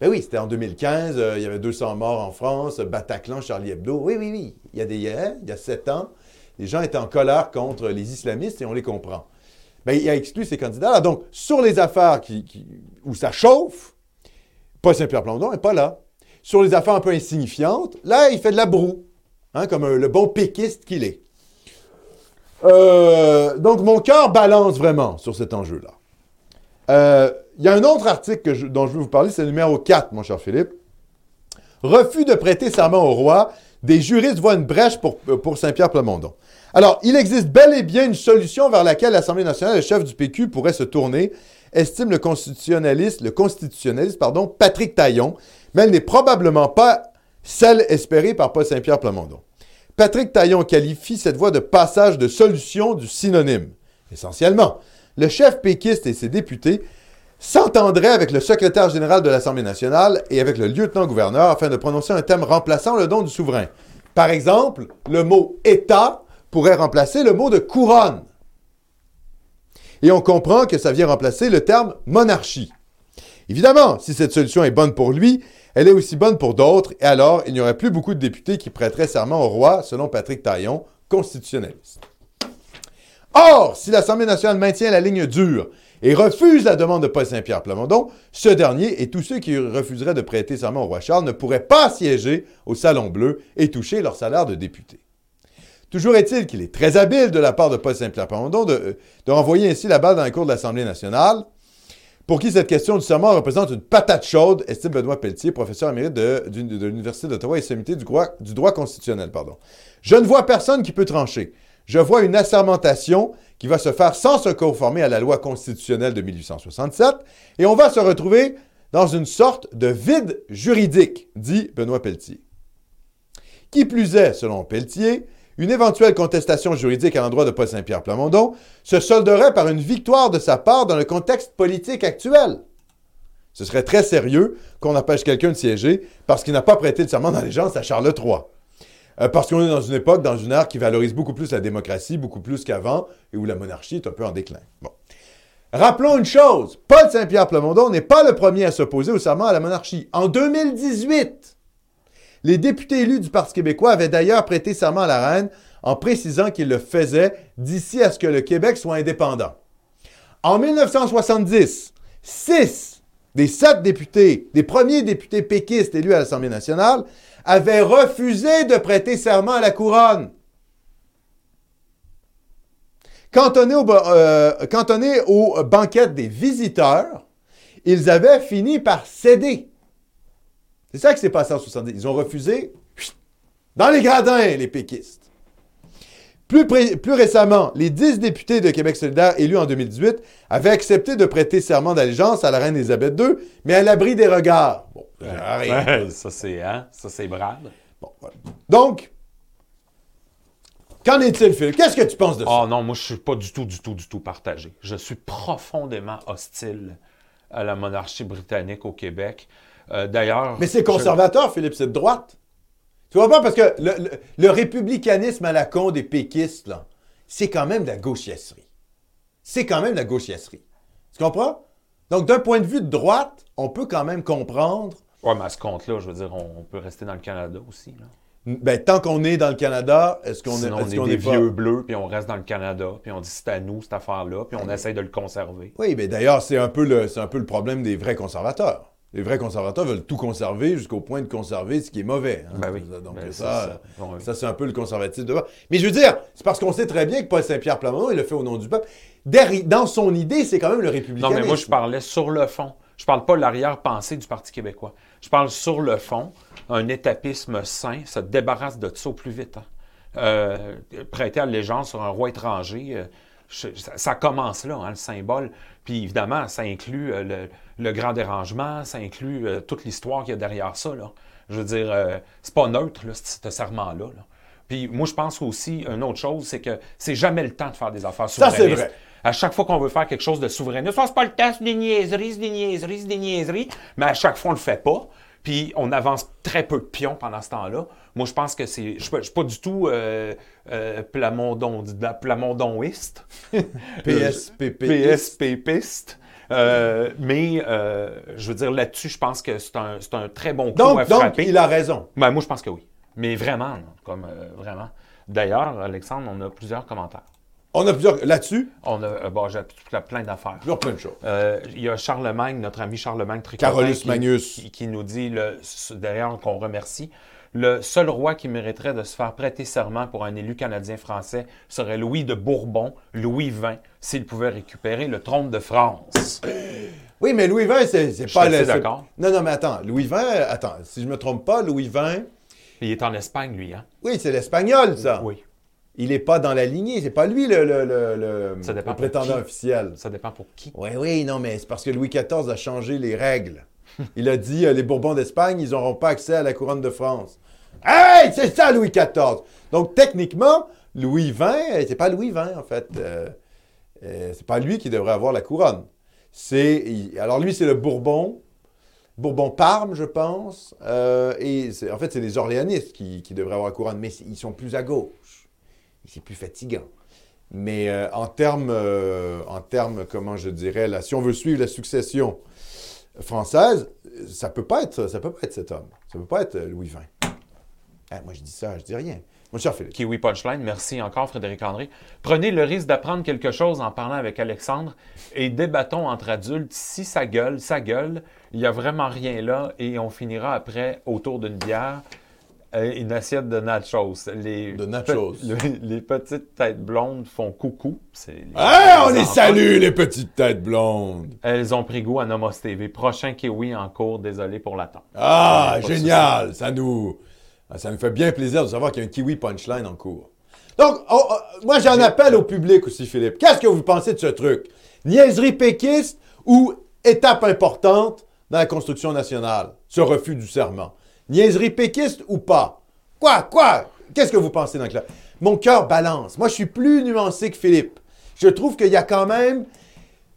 Ben oui, c'était en 2015, euh, il y avait 200 morts en France, Bataclan, Charlie Hebdo. Oui, oui, oui. Il y a des il y a sept ans, les gens étaient en colère contre les islamistes et on les comprend. Ben, il a exclu ces candidats-là. Donc, sur les affaires où ça chauffe, Paul Saint-Pierre Plandon n'est pas là. sur les affaires un peu insignifiantes. Là, il fait de la broue, hein, comme un- le bon péquiste qu'il est. Euh, donc, mon cœur balance vraiment sur cet enjeu-là. Euh, Il y a un autre article dont je vais vous parler, c'est le numéro 4, mon cher Philippe. Refus de prêter serment au roi. Des juristes voient une brèche pour, pour Saint-Pierre Plamondon. Alors, il existe bel et bien une solution vers laquelle l'Assemblée nationale, le chef du PQ, pourrait se tourner, estime le constitutionnaliste, le constitutionnaliste, pardon, Patrick Taillon, mais elle n'est probablement pas celle espérée par Paul Saint-Pierre Plamondon. Patrick Taillon qualifie cette voie de passage de solution du synonyme. Essentiellement, le chef péquiste et ses députés s'entendraient avec le secrétaire général de l'Assemblée nationale et avec le lieutenant-gouverneur afin de prononcer un thème remplaçant le don du souverain. Par exemple, le mot État pourrait remplacer le mot de couronne. Et on comprend que ça vient remplacer le terme monarchie. Évidemment, si cette solution est bonne pour lui, elle est aussi bonne pour d'autres, et alors il n'y aurait plus beaucoup de députés qui prêteraient serment au roi, selon Patrick Taillon, constitutionnaliste. Or, si l'Assemblée nationale maintient la ligne dure et refuse la demande de Paul Saint-Pierre Plamondon, ce dernier et tous ceux qui refuseraient de prêter serment au roi Charles ne pourraient pas siéger au Salon Bleu et toucher leur salaire de député. Toujours est-il qu'il est très habile de la part de Paul Saint-Pierre Plamondon de, de renvoyer ainsi la balle dans la cour de l'Assemblée nationale, pour qui cette question du serment représente une patate chaude, estime Benoît Pelletier, professeur émérite de, de l'Université d'Ottawa et sommité du droit, du droit constitutionnel. Pardon. Je ne vois personne qui peut trancher. Je vois une assermentation qui va se faire sans se conformer à la loi constitutionnelle de 1867, et on va se retrouver dans une sorte de vide juridique, dit Benoît Pelletier. Qui plus est, selon Pelletier, une éventuelle contestation juridique à l'endroit de Paul Saint-Pierre Plamondon se solderait par une victoire de sa part dans le contexte politique actuel. Ce serait très sérieux qu'on empêche quelqu'un de siéger parce qu'il n'a pas prêté le serment d'allégeance à Charles III. Euh, parce qu'on est dans une époque, dans une ère qui valorise beaucoup plus la démocratie, beaucoup plus qu'avant, et où la monarchie est un peu en déclin. Rappelons une chose, Paul Saint-Pierre Plamondon n'est pas le premier à s'opposer au serment à la monarchie. En 2018, les députés élus du Parti québécois avaient d'ailleurs prêté serment à la reine en précisant qu'ils le faisaient d'ici à ce que le Québec soit indépendant. En 1970, six des sept députés, des premiers députés péquistes élus à l'Assemblée nationale, avaient refusé de prêter serment à la couronne. Cantonnés, au, ba- euh, aux banquettes des visiteurs, ils avaient fini par céder. C'est ça qui s'est passé en 70. Ils ont refusé dans les gradins, les péquistes. Plus, récemment, les 10 députés de Québec solidaire élus en 2018 avaient accepté de prêter serment d'allégeance à la reine Élisabeth II, mais à l'abri des regards. Bon, ça arrive. Ouais, ça, c'est hein? ça, c'est. Bon, voilà. Donc, qu'en est-il, Phil? Qu'est-ce que tu penses de ça? Oh non, moi, je suis pas du tout, du tout, du tout partagé. Je suis profondément hostile à la monarchie britannique au Québec. Euh, D'ailleurs. Mais c'est je- conservateur, Philippe, c'est de droite. Tu vois pas? Parce que le, le- le républicanisme à la con des péquistes, là, c'est quand même de la gauchiasserie. C'est quand même de la gauchiasserie. Tu comprends? Donc, d'un point de vue de droite, on peut quand même comprendre, Ouais, mais à ce compte-là, je veux dire, on, on peut rester dans le Canada aussi. Là. ben, tant qu'on est dans le Canada, est-ce qu'on est, on est des est pas- vieux bleus, puis on reste dans le Canada, puis on dit c'est à nous, cette affaire-là, puis on essaye de le conserver. Oui, mais d'ailleurs, c'est un, peu le, c'est un peu le problème des vrais conservateurs. Les vrais conservateurs veulent tout conserver jusqu'au point de conserver ce qui est mauvais. hein. Ben oui. Donc, Ben, ça, ça. Ouais. ça, c'est un peu le conservatisme de base. Mais je veux dire, c'est parce qu'on sait très bien que Paul Saint-Pierre Plamondon, il le fait au nom du peuple. Dans son idée, c'est quand même le Non, républicanisme. mais moi, je parlais sur le fond. Je parle pas de l'arrière-pensée du Parti québécois. Je parle sur le fond. Un étapisme sain se débarrasse de ça au plus vite. hein. Euh, prêter allégeance sur un roi étranger, euh, ça, commence là, hein, le symbole. Puis évidemment, ça inclut euh, le, le grand dérangement, ça inclut euh, toute l'histoire qu'il y a derrière ça. Là. Je veux dire, euh, c'est pas neutre, là, ce serment-là. là. Puis moi, je pense aussi, une autre chose, c'est que c'est jamais le temps de faire des affaires Ça, c'est souverainistes. vrai. À chaque fois qu'on veut faire quelque chose de souverainiste, ça, c'est pas le temps, c'est des niaiseries, c'est des niaiseries, c'est des niaiseries. Mais à chaque fois, on le fait pas. Puis on avance très peu de pions pendant ce temps-là. Moi, je pense que c'est. Je je suis pas du tout euh, euh, plamondon, plamondoniste. [laughs] PSPP. PSPPiste. Euh, mais euh, je veux dire, là-dessus, je pense que c'est un, c'est un très bon coup Donc, à donc, il a raison. Ben, moi, je pense que oui. Mais vraiment, comme vraiment. D'ailleurs, Alexandre, on a plusieurs commentaires. On a plusieurs. Là-dessus, On a, euh, bon, j'ai plein d'affaires. plusieurs plein de choses. Euh, il y a Charlemagne, notre ami Charlemagne Tricotin, Carolus qui, Magnus. qui, qui nous dit, le, d'ailleurs, qu'on remercie, le seul roi qui mériterait de se faire prêter serment pour un élu canadien-français serait Louis de Bourbon, Louis XX, s'il pouvait récupérer le trône de France. Oui, mais Louis XX, c'est c'est Je pas suis d'accord. Non, non, mais attends. Louis XX, attends, si je me trompe pas, Louis XX, Il est en Espagne, lui, hein? oui, c'est l'espagnol, ça. Oui. Il n'est pas dans la lignée. C'est pas lui le, prétendant officiel. Ça dépend pour qui. Oui, oui, non, mais c'est parce que Louis XIV a changé les règles. [laughs] Il a dit euh, les Bourbons d'Espagne, ils n'auront pas accès à la couronne de France. Hey, c'est ça, Louis XIV. Donc, techniquement, Louis XX, euh, c'est pas Louis XX, en fait. Euh, euh, c'est pas lui qui devrait avoir la couronne. C'est, alors, lui, c'est le Bourbon. Bourbon-Parme, je pense. Et en fait, c'est les Orléanistes qui, qui devraient avoir la couronne, mais ils sont plus à gauche. C'est plus fatigant. Mais euh, en termes, euh, en termes, comment je dirais, là, si on veut suivre la succession française, ça peut pas être, ça peut pas être cet homme. Ça peut pas être euh, Louis XX. Ah, moi, je dis ça, je dis rien. Mon cher Philippe. Kiwi Punchline, merci encore Frédéric André. Prenez le risque d'apprendre quelque chose en parlant avec Alexandre et débattons entre adultes. Si ça gueule, ça gueule. Il n'y a vraiment rien là et on finira après autour d'une bière. Euh, une assiette de nachos. Les De nachos. [laughs] pe- le- les petites têtes blondes font coucou. Les- Ah, on les salue, les petites têtes blondes. Elles ont pris goût à Nomos TV. Prochain Kiwi en cours. Désolé pour l'attente. Ah, génial! Ça nous, ah, ça nous fait bien plaisir de savoir qu'il y a un kiwi punchline en cours. Donc, oh, oh, moi, j'en appelle au public aussi, Philippe. Qu'est-ce que vous pensez de ce truc? Niaiserie péquiste ou étape importante dans la construction nationale? Ce refus du serment. Niaiserie péquiste ou pas? Quoi? Quoi? Qu'est-ce que vous pensez le clair? Mon cœur balance. Moi, je suis plus nuancé que Philippe. Je trouve qu'il y a quand même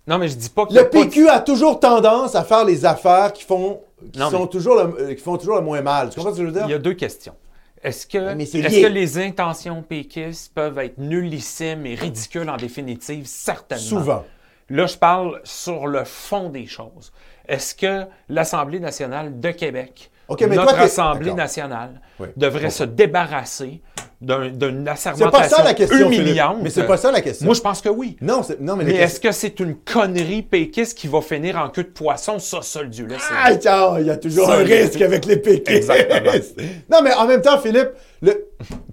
Non, mais je dis pas a le pas PQ a toujours tendance à faire les affaires qui font, qui Non, sont mais- toujours le, euh, qui font toujours le moins mal. Tu comprends ce que je veux dire? Il y a deux questions. Est-ce que, que les intentions péquistes peuvent être nullissimes et ridicules en définitive? Certainement. Souvent. Là, je parle sur le fond des choses. Est-ce que l'Assemblée nationale de Québec, OK, mais notre toi, Assemblée nationale, Oui, devrait se débarrasser d'un- d'une assermentation pas ça la question. Philippe. humiliante? Mais c'est pas ça la question. Moi, je pense que oui. Non, mais, est-ce que c'est une connerie péquiste qui va finir en queue de poisson? Ça, seul Dieu. Ah, tiens, il y a toujours Ça, un risque avec les péquistes. Exactement. [laughs] non, mais en même temps, Philippe, le...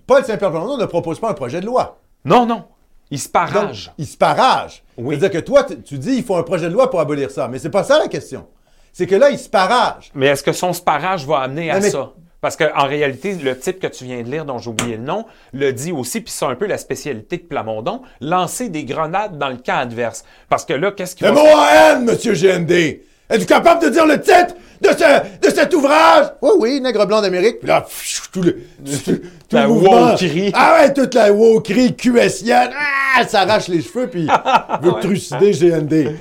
Paul Saint-Pierre Plamondon ne propose pas un projet de loi. Non, non. Il se Donc, parage. il se parage. Oui. C'est-à-dire que toi, tu tu dis il faut un projet de loi pour abolir ça. Mais c'est pas ça la question. C'est que là, il se parage. Mais est-ce que son sparage va amener à mais- ça? Parce qu'en réalité, le type que tu viens de lire, dont j'ai oublié le nom, le dit aussi, puis c'est un peu la spécialité de Plamondon, lancer des grenades dans le camp adverse. Parce que là, qu'est-ce qu'il Le va mot en haine, monsieur GND. Êtes-vous capable de dire le titre de, ce, de cet ouvrage? Oui, oui, Nègre blanc d'Amérique. Puis là, pfiou, tout le, tout, tout La le mouvement. wokerie. Ah ouais, toute la wokerie QSienne. Ah, ça arrache les cheveux, puis [laughs] veut trucider GND.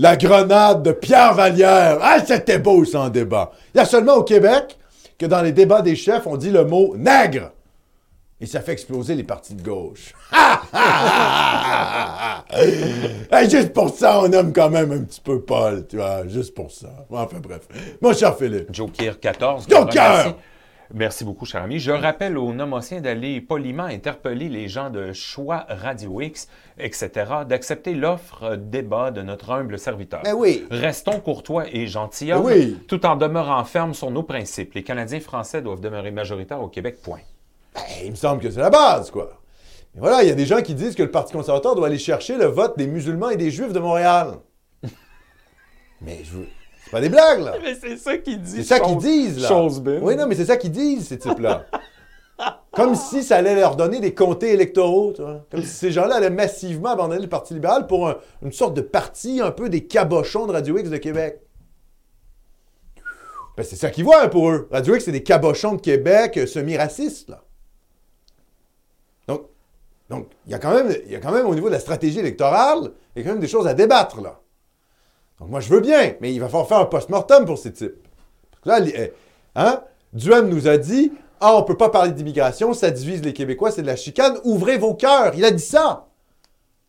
La grenade de Pierre Vallière. Ah, c'était beau sans débat. Il y a seulement au Québec que dans les débats des chefs, on dit le mot nègre. Et ça fait exploser les partis de gauche. [laughs] Hey, juste pour ça, on aime quand même un petit peu Paul, tu vois, juste pour ça. Enfin bref. Mon cher Philippe. Joker 14. Joker! Merci beaucoup, cher ami. Je rappelle aux nomotiens d'aller poliment interpeller les gens de Choix Radio X, etc., d'accepter l'offre débat de notre humble serviteur. Ben oui. Restons courtois et gentilshommes, Ben oui. tout en demeurant fermes sur nos principes. Les Canadiens français doivent demeurer majoritaires au Québec, point. Ben, il me semble que c'est la base, quoi. Mais voilà, il y a des gens qui disent que le Parti conservateur doit aller chercher le vote des musulmans et des juifs de Montréal. [laughs] Mais je veux... C'est pas des blagues, là. Mais c'est ça qu'ils disent. C'est ça qu'ils disent, là. Oui, non, mais c'est ça qu'ils disent, ces types-là. [laughs] Comme si ça allait leur donner des comtés électoraux, tu vois. Comme si ces gens-là allaient massivement abandonner le Parti libéral pour un- une sorte de parti un peu des cabochons de Radio X de Québec. Ben, c'est ça qu'ils voient hein, pour eux. Radio X, c'est des cabochons de Québec euh, semi-racistes, là. Donc, donc il y, a quand même, il y a quand même, au niveau de la stratégie électorale, il y a quand même des choses à débattre, là. Donc, moi, je veux bien, mais il va falloir faire un post-mortem pour ces types. Là, eh, hein? Duhem nous a dit Ah, on peut pas parler d'immigration, ça divise les Québécois, c'est de la chicane. Ouvrez vos cœurs. Il a dit ça.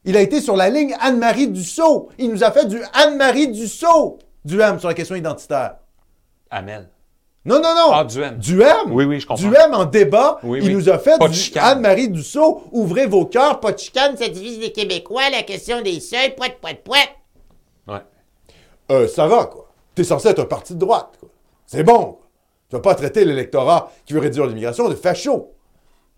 Il a été sur la ligne Anne-Marie Dussault. Il nous a fait du Anne-Marie Dussault, Duhem, sur la question identitaire. Amel. Non, non, non. Ah, du M. Du M. Oui, oui, je comprends. Du M en débat. Oui, il oui. nous a fait Pas du. Anne-Marie Dussault. Ouvrez vos cœurs, pas de chicane. Ça divise les Québécois, la question des seuils, poète, poète, poète. Ouais. Euh, ça va, quoi. T'es censé être un parti de droite, quoi. C'est bon, quoi. Tu vas pas traiter l'électorat qui veut réduire l'immigration de facho.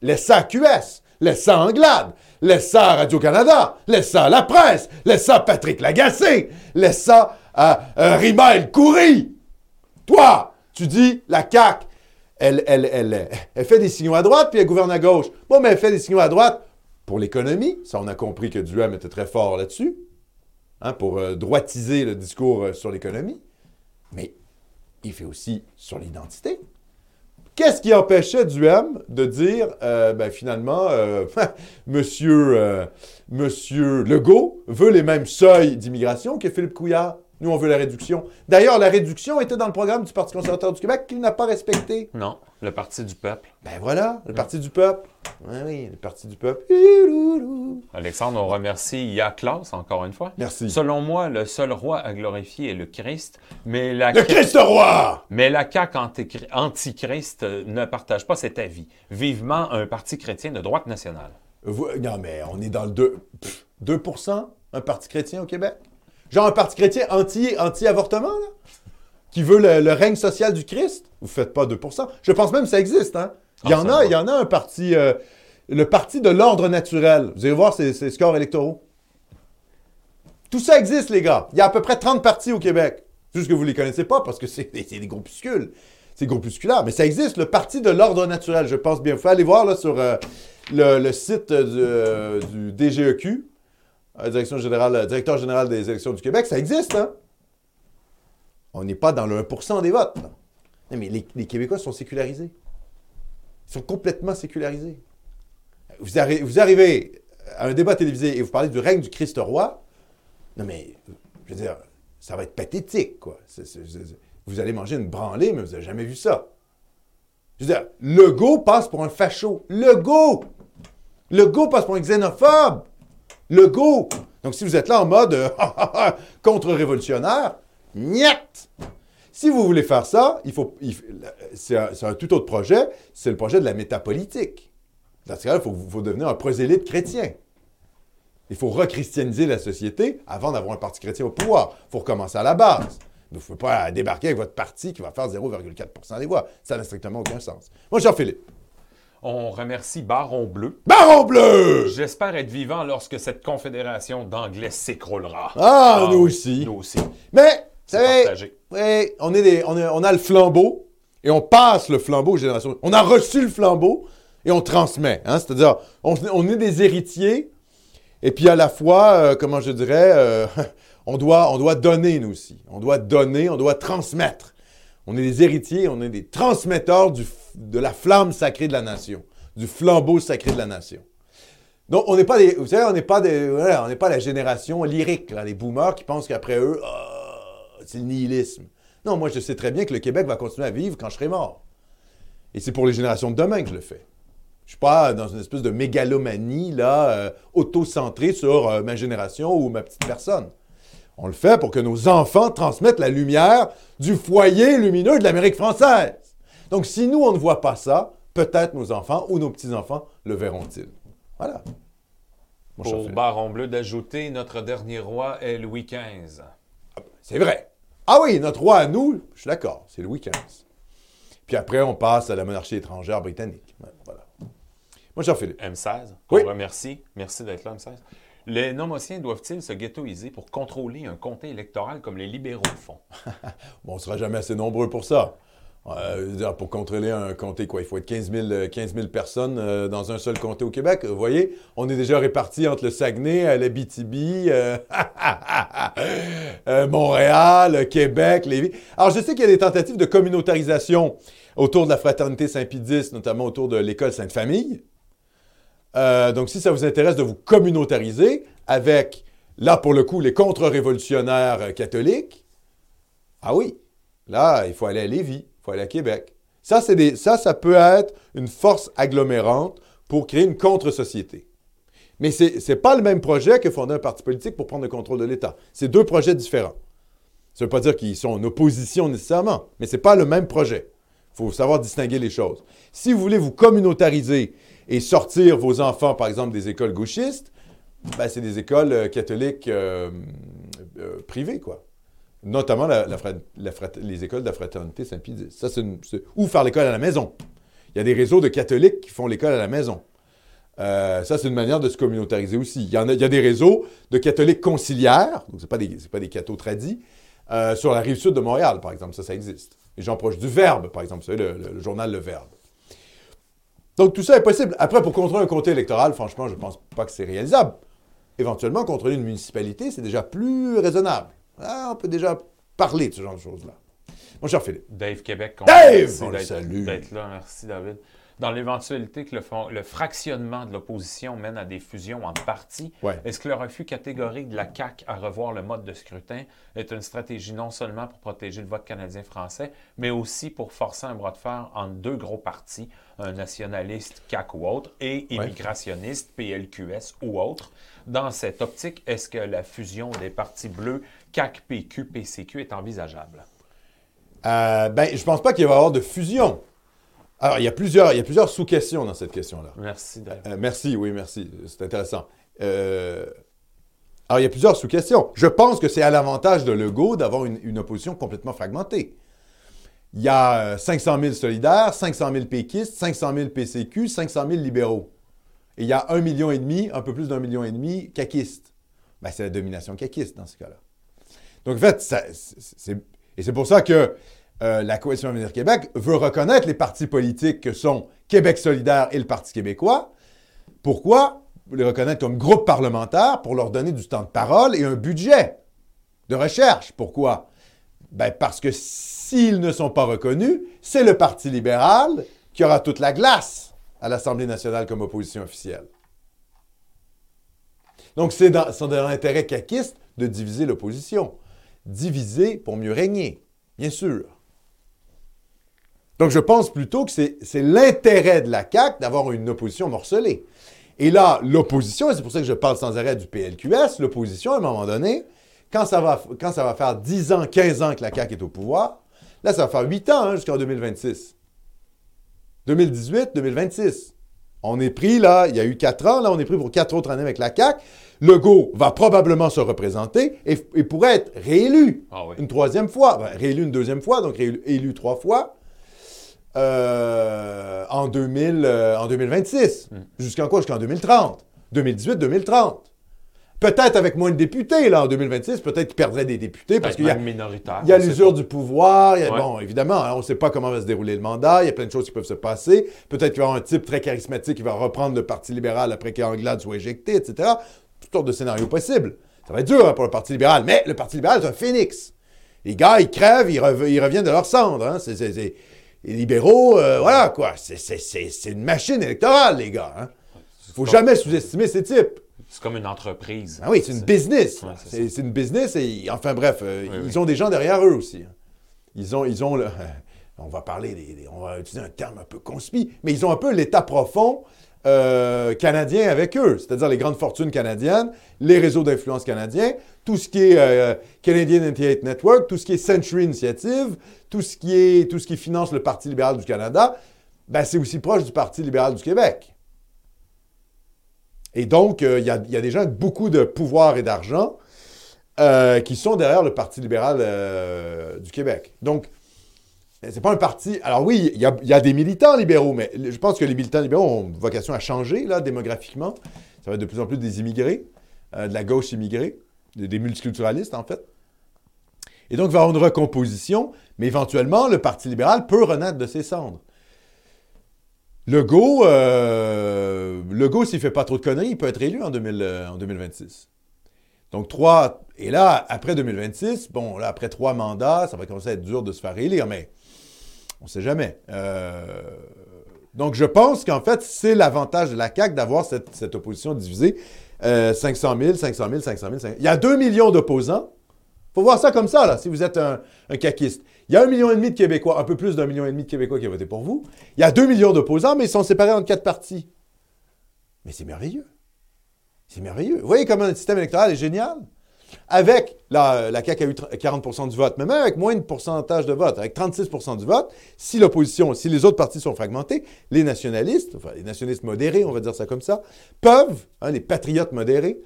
Laisse ça à QS. Laisse ça à Anglade. Laisse ça à Radio-Canada. Laisse ça à La Presse. Laisse ça à Patrick Lagacé. Laisse ça à euh, Rima. Toi, tu dis, la CAQ, elle, elle, elle, elle fait des signaux à droite, puis elle gouverne à gauche. Bon, mais elle fait des signaux à droite pour l'économie. Ça, on a compris que Duhem était très fort là-dessus, hein, pour euh, droitiser le discours euh, sur l'économie. Mais il fait aussi sur l'identité. Qu'est-ce qui empêchait Duhem de dire, euh, ben, finalement, euh, [laughs] monsieur, monsieur Legault veut les mêmes seuils d'immigration que Philippe Couillard? Nous, on veut la réduction. D'ailleurs, la réduction était dans le programme du Parti conservateur du Québec qu'il n'a pas respecté. Non, le Parti du peuple. Ben voilà, le Parti du peuple. Oui, oui, le Parti du peuple. Alexandre, on remercie Classe encore une fois. Merci. Selon moi, le seul roi à glorifier est le Christ, mais la, Le Christ roi! mais la CAQ anti- antichrist euh, ne partage pas cet avis. Vivement un parti chrétien de droite nationale. Vous- non, mais on est dans le 2, pff, 2% un parti chrétien au Québec? Genre un parti chrétien anti, anti-avortement, là? Qui veut le, le règne social du Christ? Vous faites pas 2%. Je pense même que ça existe, hein? Il y, Ah, en a, il y en a un parti, euh, le parti de l'ordre naturel. Vous allez voir ces, ces scores électoraux. Tout ça existe, les gars. Il y a à peu près 30 partis au Québec. Juste que vous ne les connaissez pas parce que c'est des, c'est des groupuscules. C'est groupusculaire. Mais ça existe, le parti de l'ordre naturel. Je pense bien. Vous pouvez aller voir là, sur euh, le, le site euh, du, euh, du DGEQ, Direction générale, euh, directeur général des élections du Québec. Ça existe, hein? On n'est pas dans le 1% des votes. mais les, Québécois sont sécularisés. Ils sont complètement sécularisés. Vous, vous arrivez à un débat télévisé et vous parlez du règne du Christ roi. Non, mais, je veux dire, ça va être pathétique, quoi. Vous allez manger une branlée, mais vous n'avez jamais vu ça. Je veux dire, Legault passe pour un facho. Legault! Legault passe pour un xénophobe. Legault! Donc, si vous êtes là en mode euh, [laughs] contre-révolutionnaire, niet! Si vous voulez faire ça, il faut, c'est un, tout autre projet, c'est le projet de la métapolitique. Dans ce cas-là, il faut, devenir un prosélyte chrétien. Il faut rechristianiser la société avant d'avoir un parti chrétien au pouvoir. Il faut recommencer à la base. Vous ne pouvez pas débarquer avec votre parti qui va faire 0,4% des voix. Ça n'a strictement aucun sens. Moi, Jean-Philippe. On remercie Baron Bleu. Baron bleu! J'espère être vivant lorsque cette confédération d'anglais s'écroulera. Ah, nous aussi. Nous aussi. Mais, vous savez, ouais, on, est des- on, est- on a le flambeau et on passe le flambeau aux générations. On a reçu le flambeau et on transmet. hein. C'est-à-dire, on, on est des héritiers et puis à la fois, euh, comment je dirais, euh, [laughs] on, doit, on doit donner nous aussi. On doit donner, on doit transmettre. On est des héritiers, on est des transmetteurs du de la flamme sacrée de la nation, du flambeau sacré de la nation. Donc, on n'est pas des, vous savez, on n'est pas des, on n'est pas la génération lyrique, là, les boomers qui pensent qu'après eux, ah, c'est le nihilisme. Non, moi, je sais très bien que le Québec va continuer à vivre quand je serai mort. Et c'est pour les générations de demain que je le fais. Je suis pas dans une espèce de mégalomanie, là, euh, auto-centrée sur euh, ma génération ou ma petite personne. On le fait pour que nos enfants transmettent la lumière du foyer lumineux de l'Amérique française. Donc, si nous, on ne voit pas ça, peut-être nos enfants ou nos petits-enfants le verront-ils. Voilà. Mon Pour. Baron Bleu d'ajouter, notre dernier roi est Louis XV. C'est vrai. Ah oui, notre roi à nous, je suis d'accord, c'est Louis XV. Puis après, on passe à la monarchie étrangère britannique. Voilà. Mon cher Philippe. M16, qu'on Oui. remercie. Merci d'être là, M16. Les nomotiens doivent-ils se ghettoiser pour contrôler un comté électoral comme les libéraux le font? [laughs] Bon, on ne sera jamais assez nombreux pour ça. Euh, pour contrôler un comté, quoi, il faut être 15 000, euh, 15 000 personnes euh, dans un seul comté au Québec. Vous voyez, on est déjà répartis entre le Saguenay, euh, [laughs] euh, Montréal, Québec, Lévis. Alors, je sais qu'il y a des tentatives de communautarisation autour de la fraternité Saint-Pédis, notamment autour de l'école Sainte-Famille. Donc, si ça vous intéresse de vous communautariser avec, là, pour le coup, les contre-révolutionnaires catholiques, ah oui, là, il faut aller à Lévis, faut aller à Québec. Ça, ça, peut être une force agglomérante pour créer une contre-société. Mais ce n'est pas le même projet que fonder un parti politique pour prendre le contrôle de l'État. C'est deux projets différents. Ça ne veut pas dire qu'ils sont en opposition nécessairement, mais ce n'est pas le même projet. faut savoir distinguer les choses. Si vous voulez vous communautariser et sortir vos enfants, par exemple, des écoles gauchistes, ben, c'est des écoles euh, catholiques euh, euh, privées, quoi. Notamment les écoles de la fraternité Saint-Pédis. Ça, c'est c'est- Ou faire l'école à la maison. Il y a des réseaux de catholiques qui font l'école à la maison. Euh, ça, c'est une manière de se communautariser aussi. Il y, a, des réseaux de catholiques conciliaires, donc ce pas des, c'est pas des cathos tradis, euh, sur la rive sud de Montréal, par exemple. Ça, ça existe. Les gens proches du Verbe, par exemple. Le, le- le journal Le Verbe. Donc, tout ça est possible. Après, pour contrôler un comté électoral, franchement, je ne pense pas que c'est réalisable. Éventuellement, contrôler une municipalité, c'est déjà plus raisonnable. Ah, on peut déjà parler de ce genre de choses-là. Mon cher Philippe. Dave Québec. Dave! On le salue. D'être là, merci David. Dans l'éventualité que le, fractionnement de l'opposition mène à des fusions en partis, Ouais. est-ce que le refus catégorique de la CAQ à revoir le mode de scrutin est une stratégie non seulement pour protéger le vote canadien-français, mais aussi pour forcer un bras de fer entre deux gros partis, un nationaliste CAQ ou autre, et immigrationniste PLQS ou autre? Dans cette optique, est-ce que la fusion des partis bleus CAQ, PQ, PCQ est envisageable? Euh, ben, je pense pas qu'il va y avoir de fusion. Alors, il y a plusieurs, il y a plusieurs sous-questions dans cette question-là. Merci. Euh, merci, oui, merci. C'est intéressant. Euh, alors, il y a plusieurs sous-questions. Je pense que c'est à l'avantage de Legault d'avoir une, une opposition complètement fragmentée. Il y a euh, 500 000 solidaires, 500 000 péquistes, 500 000 PCQ, 500 000 libéraux. Et il y a un million et demi, un peu plus d'un million et demi, caquistes. Ben, c'est la domination caquiste dans ce cas-là. Donc, en fait, c'est- et c'est pour ça que euh, la Coalition Avenir Québec veut reconnaître les partis politiques que sont Québec solidaire et le Parti québécois. Pourquoi? Les reconnaître comme groupe parlementaire pour leur donner du temps de parole et un budget de recherche. Pourquoi? Ben parce que s'ils ne sont pas reconnus, c'est le Parti libéral qui aura toute la glace à l'Assemblée nationale comme opposition officielle. Donc, c'est dans, c'est dans l'intérêt caquiste de diviser l'opposition. Diviser pour mieux régner, bien sûr. Donc, je pense plutôt que c'est l'intérêt de la CAQ d'avoir une opposition morcelée. Et là, l'opposition, et c'est pour ça que je parle sans arrêt du PLQS, l'opposition, à un moment donné, quand ça, va, quand ça va faire 10 ans, 15 ans que la CAQ est au pouvoir, là, ça va faire 8 ans hein, jusqu'en 2026. 2018, 2026. On est pris, là, il y a eu 4 ans, là, on est pris pour 4 autres années avec la CAQ. Legault va probablement se représenter et, et pourrait être réélu Ah oui. une troisième fois, Ben, réélu une deuxième fois, donc réélu élu trois fois, euh, en, 2000, euh, en 2026. Jusqu'en quoi? Jusqu'en 2030. 2018-2030. Peut-être avec moins de députés, là, en 2026, peut-être qu'ils perdraient des députés parce qu'il y a, même minoritaire. il y a l'usure du pouvoir. il y a- Ouais. Bon, évidemment, hein, on ne sait pas comment va se dérouler le mandat. Il y a plein de choses qui peuvent se passer. Peut-être qu'il y avoir un type très charismatique qui va reprendre le Parti libéral après qu'Anglade soit éjecté, etc. Toutes sortes de scénarios possibles. Ça va être dur hein, pour le Parti libéral. Mais le Parti libéral est un phénix. Les gars, ils crèvent, ils, rev- ils reviennent de leur cendre. hein. C'est- c'est- c'est- Les libéraux, euh, voilà quoi. C'est- C'est c'est- c'est une machine électorale, les gars. Il ne faut jamais sous-estimer ces types. C'est comme une entreprise. Ah oui, c'est une business. Ouais, c'est c'est c'est une business et enfin bref, euh, Oui, ils oui. ont des gens derrière eux aussi. hein. Ils ont, ils ont le- [laughs] on va parler, des, des- on va utiliser un terme un peu conspi, mais ils ont un peu l'état profond euh, canadien avec eux, c'est-à-dire les grandes fortunes canadiennes, les réseaux d'influence canadiens, tout ce qui est euh, Canadian 98 Network, tout ce qui est Century Initiative, tout ce qui est, tout ce qui finance le Parti libéral du Canada, ben c'est aussi proche du Parti libéral du Québec. Et donc, euh, il y, y a des gens avec beaucoup de pouvoir et d'argent qui sont derrière le Parti libéral du Québec. Donc, c'est pas un parti. Alors oui, il y, a, des militants libéraux, mais je pense que les militants libéraux ont vocation à changer, là, démographiquement. Ça va être de plus en plus des immigrés, euh, de la gauche immigrée, des, multiculturalistes, en fait. Et donc, il va y avoir une recomposition, mais éventuellement, le Parti libéral peut renaître de ses cendres. Legault, euh, s'il fait pas trop de conneries, il peut être élu en, 2000, euh, en 2026. Donc, trois. Et là, après 2026, bon, là, après trois mandats, ça va commencer à être dur de se faire élire, mais on ne sait jamais. Euh, donc, je pense qu'en fait, c'est l'avantage de la CAQ d'avoir cette, opposition divisée. Euh, 500 000, 500 000, 500 000, 500 000. Il y a 2 millions d'opposants. Il faut voir ça comme ça, là, si vous êtes un, un caquiste. Il y a un million et demi de Québécois, un peu plus d'un million et demi de Québécois qui ont voté pour vous. Il y a 2 millions d'opposants, mais ils sont séparés en quatre partis. Mais c'est merveilleux. C'est merveilleux. Vous voyez comment le système électoral est génial? Avec la, la CAQ a eu 40% du vote, mais même avec moins de pourcentage de vote, avec 36% du vote, si l'opposition, si les autres partis sont fragmentés, les nationalistes, enfin les nationalistes modérés, on va dire ça comme ça, peuvent, hein, les patriotes modérés,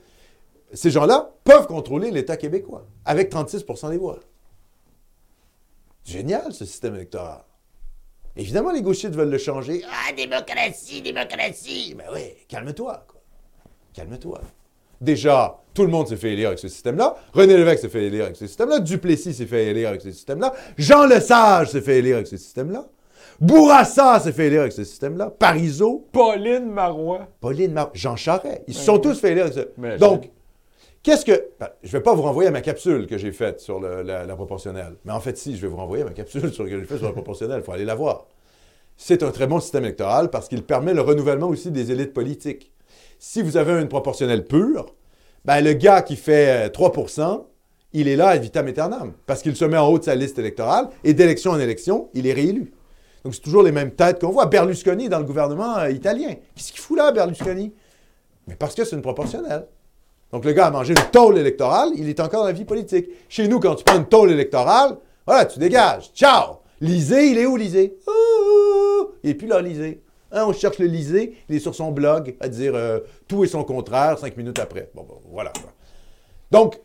ces gens-là peuvent contrôler l'État québécois avec 36% des voix. Génial ce système électoral. Évidemment, les gauchistes veulent le changer. Ah, démocratie, démocratie. Ben oui, calme-toi. Calme-toi. Déjà, tout le monde s'est fait élire avec ce système-là. René Lévesque s'est fait élire avec ce système-là. Duplessis s'est fait élire avec ce système-là. Jean Lesage s'est fait élire avec ce système-là. Bourassa s'est fait élire avec ce système-là. Parizeau. Pauline Marois. Pauline Marois. Jean Charest. Ils se sont tous fait élire avec ce... Mais Donc, qu'est-ce que... ben, je ne vais pas vous renvoyer à ma capsule que j'ai faite sur le- la, la proportionnelle. Mais en fait, si, je vais vous renvoyer à ma capsule [laughs] sur, que j'ai faite sur la proportionnelle. Il faut aller la voir. C'est un très bon système électoral parce qu'il permet le renouvellement aussi des élites politiques. Si vous avez une proportionnelle pure, ben, le gars qui fait euh, 3% il est là à vitam aeternam parce qu'il se met en haut de sa liste électorale et d'élection en élection, il est réélu. Donc, c'est toujours les mêmes têtes qu'on voit. Berlusconi dans le gouvernement euh, italien. Qu'est-ce qu'il fout là, Berlusconi? Mais parce que c'est une proportionnelle. Donc, le gars a mangé une tôle électorale, il est encore dans la vie politique. Chez nous, quand tu prends une tôle électorale, voilà, tu dégages. Ciao! Lisée, il est où, Lisée? Oh! Il n'est plus là, Lisée. Hein, on cherche le Lisée, il est sur son blog à dire euh, tout et son contraire cinq minutes après. Bon, voilà. Donc,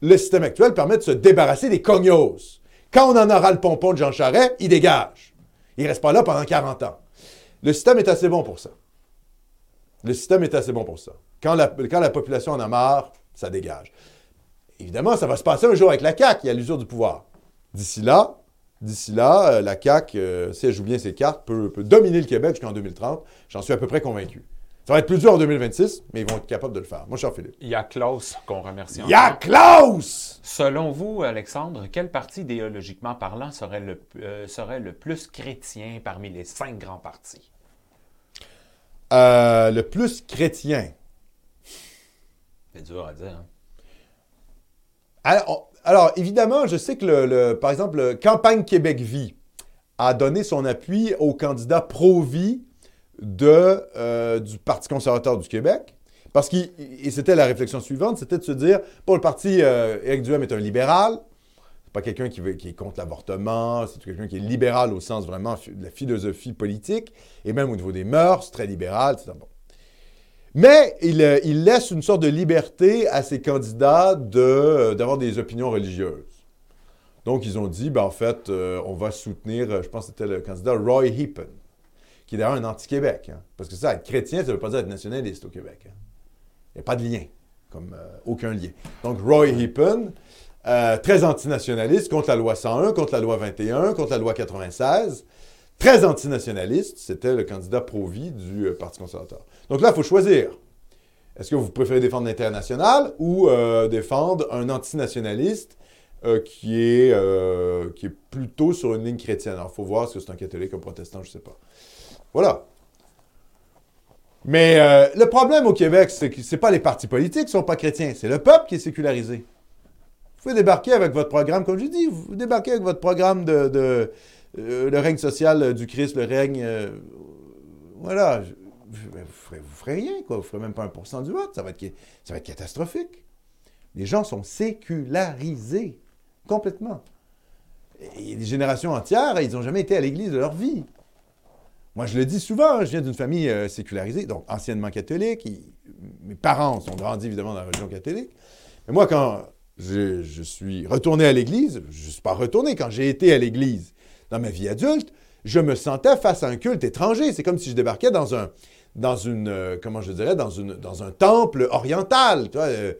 le système actuel permet de se débarrasser des cognos. Quand on en aura le pompon de Jean Charest, il dégage. Il ne reste pas là pendant 40 ans. Le système est assez bon pour ça. Le système est assez bon pour ça. Quand la, quand la population en a marre, ça dégage. Évidemment, ça va se passer un jour avec la CAQ, il y a l'usure du pouvoir. D'ici là, d'ici là, euh, la CAQ, euh, si elle joue bien ses cartes, peut, peut dominer le Québec jusqu'en 2030. J'en suis à peu près convaincu. Ça va être plus dur en 2026, mais ils vont être capables de le faire. Mon cher Philippe. Il y a Klaus qu'on remercie encore. Ya Klaus! Selon vous, Alexandre, quel parti idéologiquement parlant serait le, euh, serait le plus chrétien parmi les cinq grands partis? Euh, le plus chrétien. C'est dur à dire. hein? Alors, alors, évidemment, je sais que, le, par exemple, le Campagne Québec Vie a donné son appui au candidat pro-vie euh, du Parti conservateur du Québec. Parce que, et c'était la réflexion suivante, c'était de se dire, pour le parti, euh, Éric Duhem est un libéral, c'est pas quelqu'un qui, qui est contre l'avortement, c'est quelqu'un qui est libéral au sens vraiment de la philosophie politique, et même au niveau des mœurs, très libéral, etc. Bon. Mais il, euh, il laisse une sorte de liberté à ses candidats euh, d'avoir des opinions religieuses. Donc, ils ont dit, ben, en fait, euh, on va soutenir, je pense que c'était le candidat Roy Heapen, qui est d'ailleurs un anti-Québec. hein. Parce que ça, être chrétien, ça ne veut pas dire être nationaliste au Québec. hein. Il n'y a pas de lien, comme aucun lien. Donc, Roy Heapen, euh, très antinationaliste, contre la loi 101, contre la loi 21, contre la loi 96, très antinationaliste, c'était le candidat pro-vie du euh, Parti conservateur. Donc là, il faut choisir. Est-ce que vous préférez défendre l'intérêt national ou euh, défendre un antinationaliste euh, qui, est, plutôt sur une ligne chrétienne? Alors, il faut voir si c'est un catholique, un protestant, je ne sais pas. Voilà. Mais le problème au Québec, c'est que ce pas les partis politiques qui ne sont pas chrétiens, c'est le peuple qui est sécularisé. Vous pouvez débarquer avec votre programme, comme je dis, vous débarquez avec votre programme de, euh, le règne social euh, du Christ, le règne. euh, voilà. Je- Vous vous ferez rien, quoi. Vous ferez même pas 1% du vote. Ça va, être, catastrophique. Les gens sont sécularisés. Complètement. Et des générations entières, ils n'ont jamais été à l'église de leur vie. Moi, je le dis souvent, je viens d'une famille sécularisée, donc anciennement catholique. Mes parents sont grandis évidemment dans la religion catholique. Mais moi, quand je suis retourné à l'église, je ne suis pas retourné, quand j'ai été à l'église dans ma vie adulte, je me sentais face à un culte étranger. C'est comme si je débarquais dans un, temple oriental. Euh,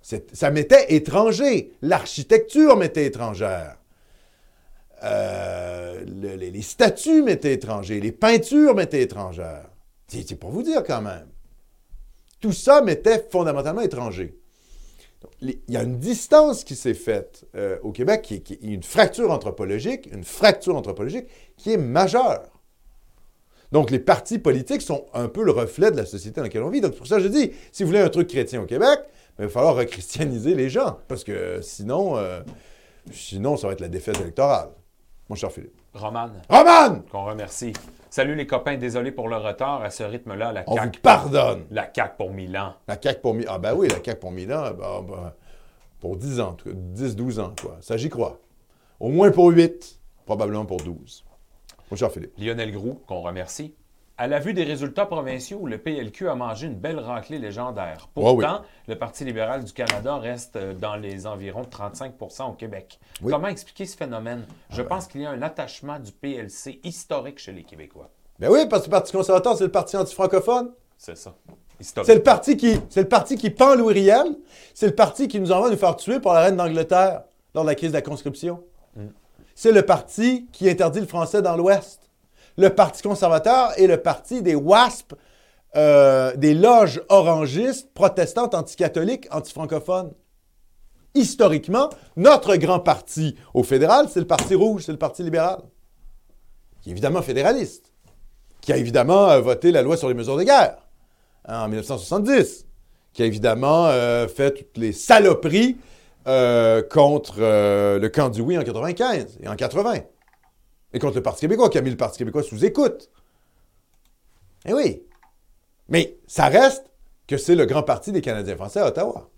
ça m'était étranger. L'architecture m'était étrangère. Euh, le- les, statues m'étaient étrangers. Les peintures m'étaient étrangères. C'est pour vous dire quand même. Tout ça m'était fondamentalement étranger. Il y a une distance qui s'est faite euh, au Québec, une fracture anthropologique, une fracture anthropologique qui est majeure. Donc, les partis politiques sont un peu le reflet de la société dans laquelle on vit. Donc, pour ça je dis, si vous voulez un truc chrétien au Québec, ben, il va falloir rechristianiser les gens, parce que sinon, euh, sinon, ça va être la défaite électorale. Mon cher Philippe. Roman, Roman! qu'on remercie. Salut les copains, désolé pour le retard. À ce rythme-là, la On vous pardonne. La CAQ pour Milan. La CAQ pour Milan. Ah ben oui, la CAQ pour Milan, ben, ben, Pour 10 ans, en tout cas. 10-12 ans, quoi. Ça, j'y crois. Au moins pour 8, probablement pour 12. Mon cher Philippe. Lionel Groux, qu'on remercie. À la vue des résultats provinciaux, le PLQ a mangé une belle raclée légendaire. Pourtant, le Parti libéral du Canada reste euh, dans les environs de 35% au Québec. Oui. Comment expliquer ce phénomène? Je pense qu'il y a un attachement du PLC historique chez les Québécois. Ben oui, parce que le Parti conservateur, c'est le parti anti-francophone. C'est ça. C'est le parti qui, c'est le parti qui pend Louis Riel. C'est le parti qui nous envoie nous faire tuer par la reine d'Angleterre lors de la crise de la conscription. C'est le parti qui interdit le français dans l'Ouest. Le Parti conservateur est le parti des WASP, euh, des loges orangistes, protestantes, anticatholiques, antifrancophones. Historiquement, notre grand parti au fédéral, c'est le Parti rouge, c'est le Parti libéral, qui est évidemment fédéraliste, qui a évidemment euh, voté la loi sur les mesures de guerre hein, en 1970, qui a évidemment euh, fait toutes les saloperies contre le camp du oui en 95 et en 80. Et contre le Parti québécois, qui a mis le Parti québécois sous écoute. Eh oui. Mais ça reste que c'est le grand parti des Canadiens français à Ottawa.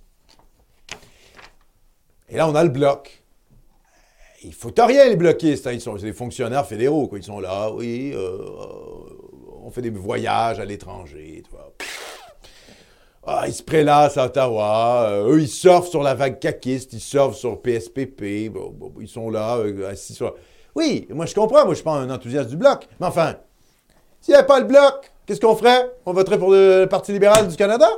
Et là, on a le bloc. Il faut rien les bloquistes. hein. Sont des fonctionnaires fédéraux. Quoi. Ils sont là, oui, euh, on fait des voyages à l'étranger. Ah, ils se prélassent à Ottawa. Euh, eux, ils surfent sur la vague caquiste. Ils surfent sur PSPP. Ils sont là, euh, assis sur... Oui, moi, je comprends. Moi, je suis pas un enthousiaste du bloc. Mais enfin, s'il n'y avait pas le bloc, qu'est-ce qu'on ferait? On voterait pour le Parti libéral du Canada?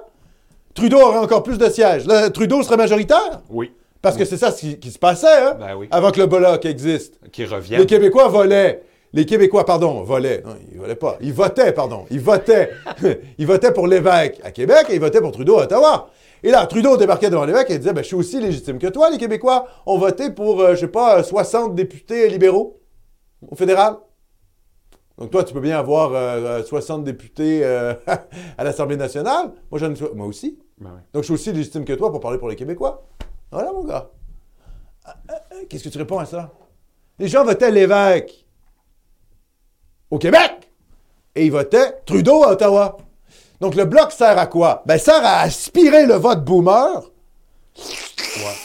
Trudeau aurait encore plus de sièges. Là, Trudeau serait majoritaire? Oui. Parce que c'est ça ce qui, qui se passait, hein? Ben oui. Avant que le bloc existe. Qui Les reviennent. Québécois volaient. Les Québécois, pardon, volaient. Non, ils volaient pas. Ils votaient, pardon. Ils votaient. [laughs] ils votaient pour l'évêque à Québec et ils votaient pour Trudeau à Ottawa. Et là, Trudeau débarquait devant l'évêque et disait ben, Je suis aussi légitime que toi. Les Québécois ont voté pour, euh, je sais pas, euh, 60 députés libéraux au fédéral. Donc toi, tu peux bien avoir euh, euh, 60 députés euh, [laughs] à l'Assemblée nationale. Moi, j'en ai so- moi aussi. Ben oui. Donc, je suis aussi légitime que toi pour parler pour les Québécois. Voilà, mon gars. Euh, euh, euh, Qu'est-ce que tu réponds à ça? Les gens votaient l'évêque au Québec et ils votaient Trudeau à Ottawa. Donc, le bloc sert à quoi? Ben, sert à aspirer le vote boomer Ouais.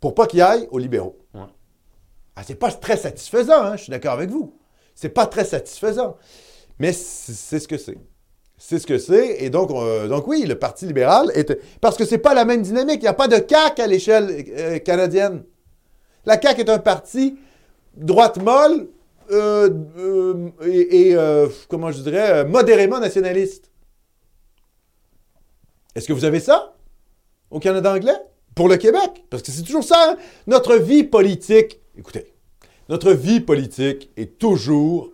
pour pas qu'il aille aux libéraux. Ouais. Ah, c'est pas très satisfaisant, hein, je suis d'accord avec vous. C'est pas très satisfaisant. Mais c'est ce que c'est. C'est ce que c'est. Et donc, euh, donc oui, le Parti libéral est. Parce que c'est pas la même dynamique. Il n'y a pas de CAQ à l'échelle euh, canadienne. La CAQ est un parti droite molle euh, euh, et, euh, comment je dirais, modérément nationaliste. Est-ce que vous avez ça au Canada anglais? Pour le Québec? Parce que c'est toujours ça. hein? Notre vie politique, écoutez, notre vie politique est toujours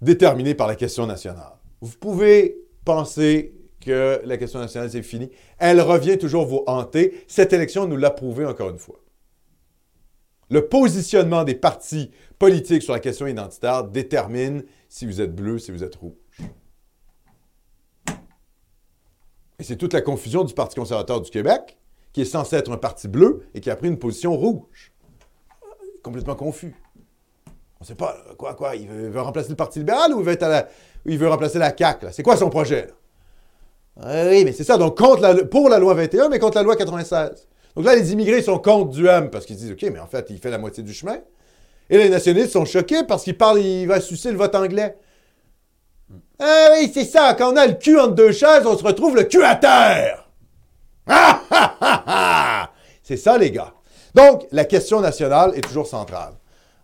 déterminée par la question nationale. Vous pouvez penser que la question nationale, c'est fini. Elle revient toujours vous hanter. Cette élection nous l'a prouvé encore une fois. Le positionnement des partis politiques sur la question identitaire détermine si vous êtes bleu, si vous êtes rouge. Et c'est toute la confusion du Parti conservateur du Québec, qui est censé être un parti bleu et qui a pris une position rouge. Complètement confus. On ne sait pas, quoi, quoi, il veut, remplacer le Parti libéral ou il veut, être la- il veut remplacer la CAQ? C'est quoi son projet? là? Ah oui, mais c'est ça, donc pour la loi 21, mais contre la loi 96. Donc là, les immigrés sont contre Duhem parce qu'ils disent, OK, mais en fait, il fait la moitié du chemin. Et les nationalistes sont choqués parce qu'il parle, il va sucer le vote anglais. Ah oui, c'est ça, quand on a le cul entre deux chaises, on se retrouve le cul à terre. [laughs] Ah, ah, ah, ah! C'est ça, les gars. Donc, la question nationale est toujours centrale.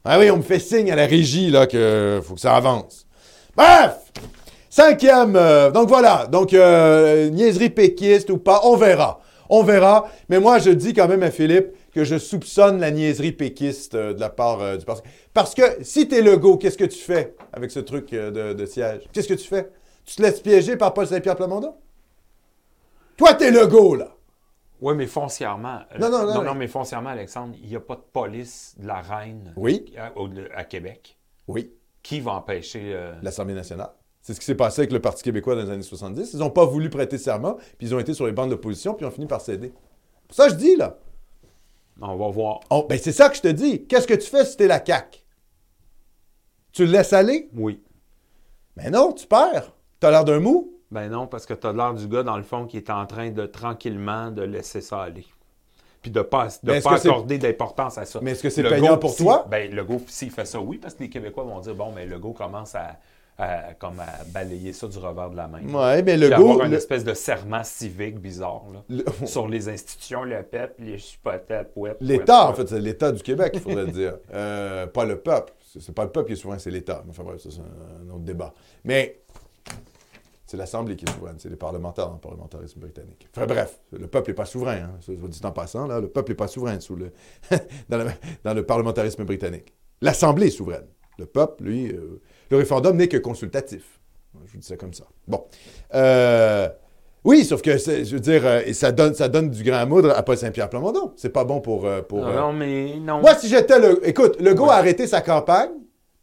Ah oui, on me fait signe à la régie, là, que faut que ça avance. Bref! Cinquième, euh, donc voilà, donc euh, niaiserie péquiste ou pas, on verra. On verra, mais moi je dis quand même à Philippe que je soupçonne la niaiserie péquiste euh, de la part euh, du parti. Parce que si t'es Legault, qu'est-ce que tu fais avec ce truc euh, de, de siège? Qu'est-ce que tu fais? Tu te laisses piéger par Paul Saint-Pierre Plamondon? Toi, t'es Legault, là! Oui, mais foncièrement. euh, Non, non, non, non, mais- foncièrement, Alexandre, il n'y a pas de police de la reine Oui. à, au- à Québec. Oui. Qui va empêcher. euh, l'Assemblée nationale. C'est ce qui s'est passé avec le Parti québécois dans les années 70. Ils n'ont pas voulu prêter serment, puis ils ont été sur les bancs de l'opposition, puis ils ont fini par céder. Ça je dis, là. On va voir. On- ben, c'est ça que je te dis. Qu'est-ce que tu fais si t'es la CAQ? Tu le laisses aller? Oui. Mais non, tu perds. T'as l'air d'un mou. Ben non, parce que tu as l'air du gars, dans le fond, qui est en train de tranquillement de laisser ça aller. Puis de ne pas, de pas accorder d'importance à ça. Mais est-ce que c'est Le payant go, pour toi? Ben, le go, s'il fait ça, oui, parce que les Québécois vont dire bon, mais le go commence à, à- comme à balayer ça du revers de la main. Ouais, mais le Puis go. avoir une le- espèce de serment civique bizarre là, le- [laughs] sur les institutions, le peuple, les chupotettes, ouais, L'État, en fait, c'est l'État du Québec, il faudrait dire. [laughs] Euh, pas le peuple. C'est pas le peuple qui est souverain, c'est l'État. Enfin bref, ça, c'est un, autre débat. Mais c'est l'Assemblée qui est souveraine, c'est les parlementaires dans le parlementarisme britannique. Enfin bref, le peuple n'est pas souverain. Hein. Vous dis en passant, là, le peuple n'est pas souverain sous le, [laughs] dans, le, dans le parlementarisme britannique. L'Assemblée est souveraine. Le peuple, lui, euh, le référendum n'est que consultatif. Je vous dis ça comme ça. Bon. Euh, oui, sauf que, je veux dire, euh, ça, donne, ça donne du grain à moudre à Paul Saint-Pierre Plamondon. C'est pas bon pour... euh, pour Non, euh, non, mais non. moi, si j'étais le. Écoute, le gars Ouais. a arrêté sa campagne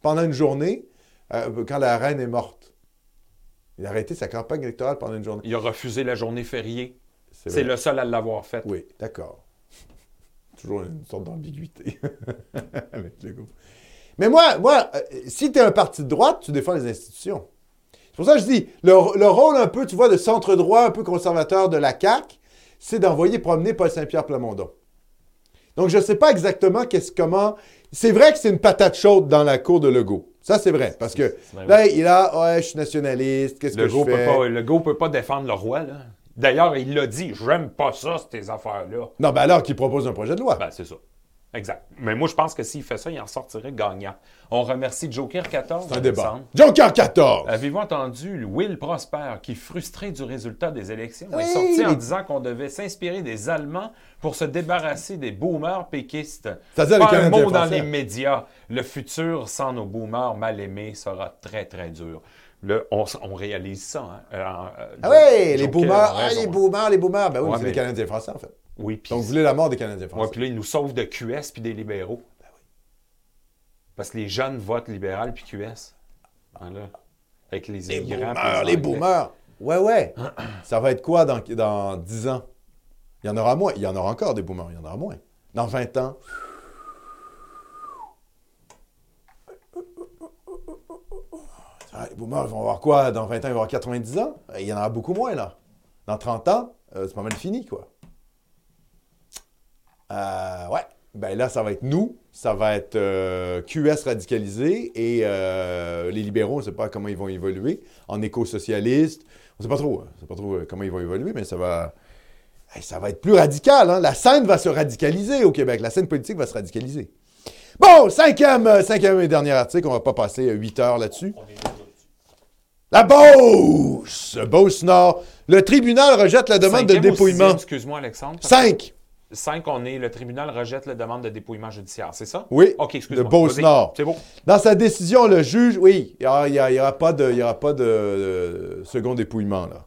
pendant une journée quand la reine est morte. Il a arrêté sa campagne électorale pendant une journée. Il a refusé la journée fériée. C'est le seul à l'avoir fait. Oui, d'accord. [laughs] Toujours une sorte d'ambiguïté [laughs] avec le gars. Mais moi, moi euh, si tu es un parti de droite, tu défends les institutions. C'est pour ça que je dis, le, le rôle un peu, tu vois, de centre-droit, un peu conservateur de la CAQ, c'est d'envoyer promener Paul Saint-Pierre Plamondon. Donc, je ne sais pas exactement qu'est-ce, comment. C'est vrai que c'est une patate chaude dans la cour de Legault. Ça, c'est vrai. Parce que là, il a, ouais, je suis nationaliste, qu'est-ce que Le je peut fais? pas, le go peut pas défendre le roi, là. D'ailleurs, il l'a dit, j'aime pas ça, ces affaires-là. Non, ben alors qu'il propose un projet de loi. Ben, c'est ça. Exact. Mais moi, je pense que s'il fait ça, il en sortirait gagnant. On remercie Joker 14. c'est un débat. Joker 14! Avez-vous entendu Will Prosper, qui, frustré du résultat des élections, Oui, est sorti en disant qu'on devait s'inspirer des Allemands pour se débarrasser des boomers péquistes. C'est-à-dire Pas un mot dans les médias. Le futur sans nos boomers mal aimés sera très, très dur. Là, on, réalise ça. Hein? Euh, euh, Ah ouais, les boomers, ah, les boomers, les boomers. Ben oui, Ouais, c'est mais- les Canadiens français, en fait. Oui, puis Donc, vous voulez la mort des Canadiens français. puis là, ils nous sauvent de QS puis des libéraux. Parce que les jeunes votent libéral puis QS. Voilà. Avec les immigrants. boomers, les boomers. Ouais, ouais. Ça va être quoi dans, dans 10 ans? Il y en aura moins. Il y en aura encore des boomers, il y en aura moins. Dans 20 ans. Ah, les boomers, ils vont avoir quoi? Dans 20 ans, ils vont avoir 90 ans? Il y en aura beaucoup moins, là. Dans 30 ans, euh, c'est pas mal fini, quoi. Euh, ouais. Ben là, ça va être nous, ça va être euh, QS radicalisé et euh, les libéraux, on ne sait pas comment ils vont évoluer. En éco-socialiste, on ne sait pas trop, hein. on sait pas trop euh, comment ils vont évoluer, mais ça va, Hey, ça va être plus radical. Hein? La scène va se radicaliser au Québec. La scène politique va se radicaliser. Bon, cinquième, cinquième et dernier article, on va pas passer huit heures là-dessus. La Beauce! Beauce Nord. Le tribunal rejette la demande de Cinquième dépouillement. Excuse-moi, Alexandre. Cinq. 5, on est, le tribunal rejette la demande de dépouillement judiciaire, c'est ça? Oui, OK, excuse-moi. de Beauce-Nord. C'est bon. Dans sa décision, le juge, oui, il n'y aura, pas de, il y aura pas de, de second dépouillement là,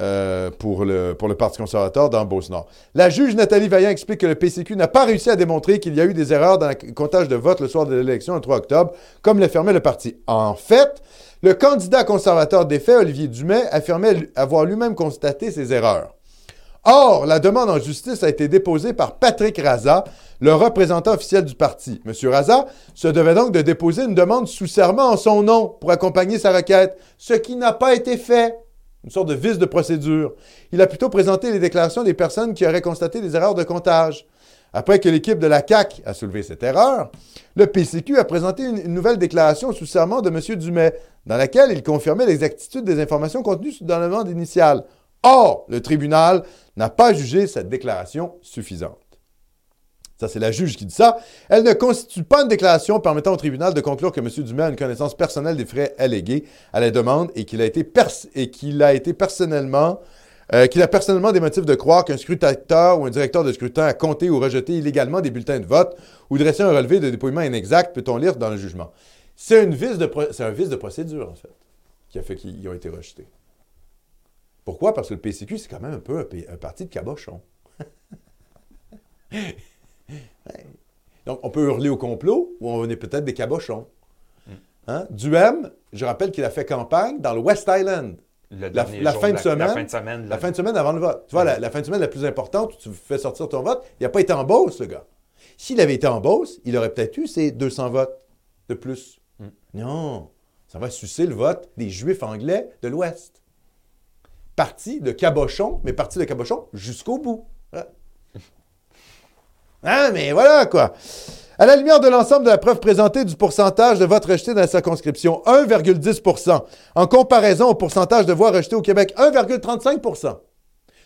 euh, pour, le, pour le Parti conservateur dans Beauce-Nord. La juge Nathalie Vaillant explique que le PCQ n'a pas réussi à démontrer qu'il y a eu des erreurs dans le comptage de vote le soir de l'élection le 3 octobre, comme l'affirmait le parti. En fait, le candidat conservateur des faits, Olivier Dumais, affirmait avoir lui-même constaté ces erreurs. Or, la demande en justice a été déposée par Patrick Raza, le représentant officiel du parti. M. Raza se devait donc de déposer une demande sous serment en son nom pour accompagner sa requête, ce qui n'a pas été fait. Une sorte de vice de procédure. Il a plutôt présenté les déclarations des personnes qui auraient constaté des erreurs de comptage. Après que l'équipe de la CAC a soulevé cette erreur, le PCQ a présenté une, nouvelle déclaration sous serment de M. Dumais, dans laquelle il confirmait l'exactitude des informations contenues dans la demande initiale. Or, le tribunal n'a pas jugé cette déclaration suffisante. Ça, c'est la juge qui dit ça. Elle ne constitue pas une déclaration permettant au tribunal de conclure que M. Dumais a une connaissance personnelle des frais allégués à la demande et qu'il a été, et a été personnellement euh, qu'il a personnellement des motifs de croire qu'un scrutateur ou un directeur de scrutin a compté ou rejeté illégalement des bulletins de vote ou dressé un relevé de dépouillement inexact, peut-on lire dans le jugement. C'est un vice de procédure, en fait, qui a fait qu'ils ont été rejetés. Pourquoi? Parce que le PCQ, c'est quand même un peu un, pa- un parti de cabochon. [laughs] Ouais. Donc, on peut hurler au complot ou on est peut-être des cabochons. Hein? Duhem, je rappelle qu'il a fait campagne dans le West Island. Le La- fin de la- semaine, La fin de semaine. La fin de semaine avant le vote. Tu vois, la, la fin de semaine la plus importante où tu fais sortir ton vote, il n'a pas été en Beauce, le gars. S'il avait été en Beauce, il aurait peut-être eu ses 200 votes de plus. Mm. Non, ça va sucer le vote des Juifs anglais de l'Ouest. Parti de cabochon, mais parti de cabochon jusqu'au bout. Hein? Mais voilà quoi. À la lumière de l'ensemble de la preuve présentée du pourcentage de votes rejetés dans la circonscription, 1,10% en comparaison au pourcentage de voix rejetées au Québec, 1,35%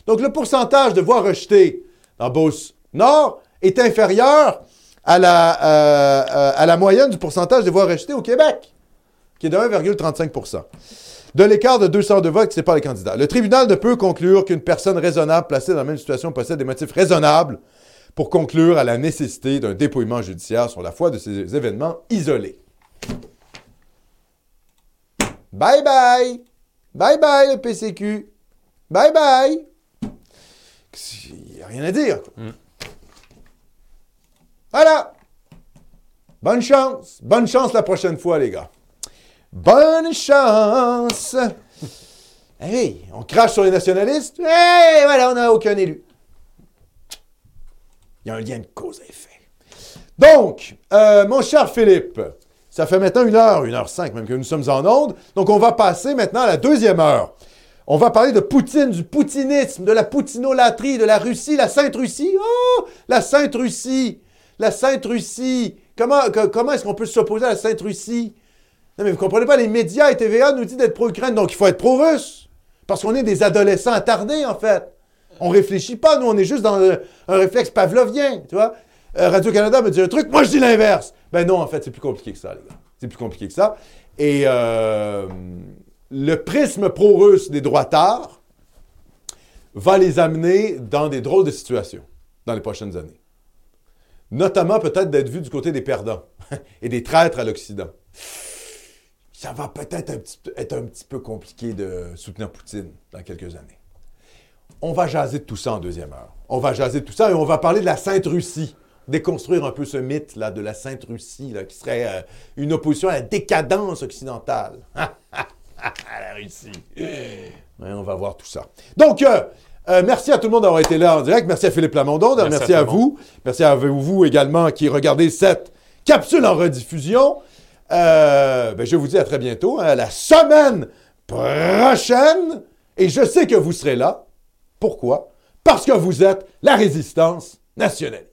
Donc le pourcentage de voix rejetées dans Beauce-Nord est inférieur à la, euh, euh, à la moyenne du pourcentage de voix rejetées au Québec, qui est de 1,35 de l'écart de 200 de votes qui sépare les candidats. Le tribunal ne peut conclure qu'une personne raisonnable placée dans la même situation possède des motifs raisonnables pour conclure à la nécessité d'un dépouillement judiciaire sur la foi de ces événements isolés. Bye bye! Bye bye le PCQ! Bye bye! Il n'y a rien à dire. Voilà! Bonne chance! Bonne chance la prochaine fois, les gars! Bonne chance! Hey, on crache sur les nationalistes? Hey, voilà, on n'a aucun élu. Il y a un lien de cause à effet. Donc, euh, mon cher Philippe, ça fait maintenant une heure, une heure cinq même que nous sommes en onde. Donc, on va passer maintenant à la deuxième heure. On va parler de Poutine, du poutinisme, de la poutinolatrie, de la Russie, la Sainte-Russie. Oh, la Sainte-Russie, la Sainte-Russie. Comment, comment est-ce qu'on peut s'opposer à la Sainte-Russie? Non, mais vous comprenez pas, les médias et TVA nous disent d'être pro-Ukraine, donc il faut être pro-russe. Parce qu'on est des adolescents attardés, en fait. On réfléchit pas, nous, on est juste dans un, réflexe pavlovien, tu vois. Euh, Radio-Canada me dit un truc, moi je dis l'inverse. Ben non, en fait, c'est plus compliqué que ça, les gars. C'est plus compliqué que ça. Et euh, le prisme pro-russe des droitards va les amener dans des drôles de situations dans les prochaines années. Notamment peut-être d'être vu du côté des perdants [laughs] et des traîtres à l'Occident. Ça va peut-être être un petit peu compliqué de soutenir Poutine dans quelques années. On va jaser de tout ça en deuxième heure. On va jaser de tout ça et on va parler de la Sainte-Russie. Déconstruire un peu ce mythe là, de la Sainte-Russie, qui serait euh, une opposition à la décadence occidentale. [laughs] la Russie. on va voir tout ça. Donc, euh, euh, merci à tout le monde d'avoir été là en direct. Merci à Philippe Lamondon. Merci, à, vous. Merci à vous également qui regardez cette capsule en rediffusion. Ben, je vous dis à très bientôt, hein, la semaine prochaine. Et je sais que vous serez là. Pourquoi? Parce que vous êtes la résistance nationale.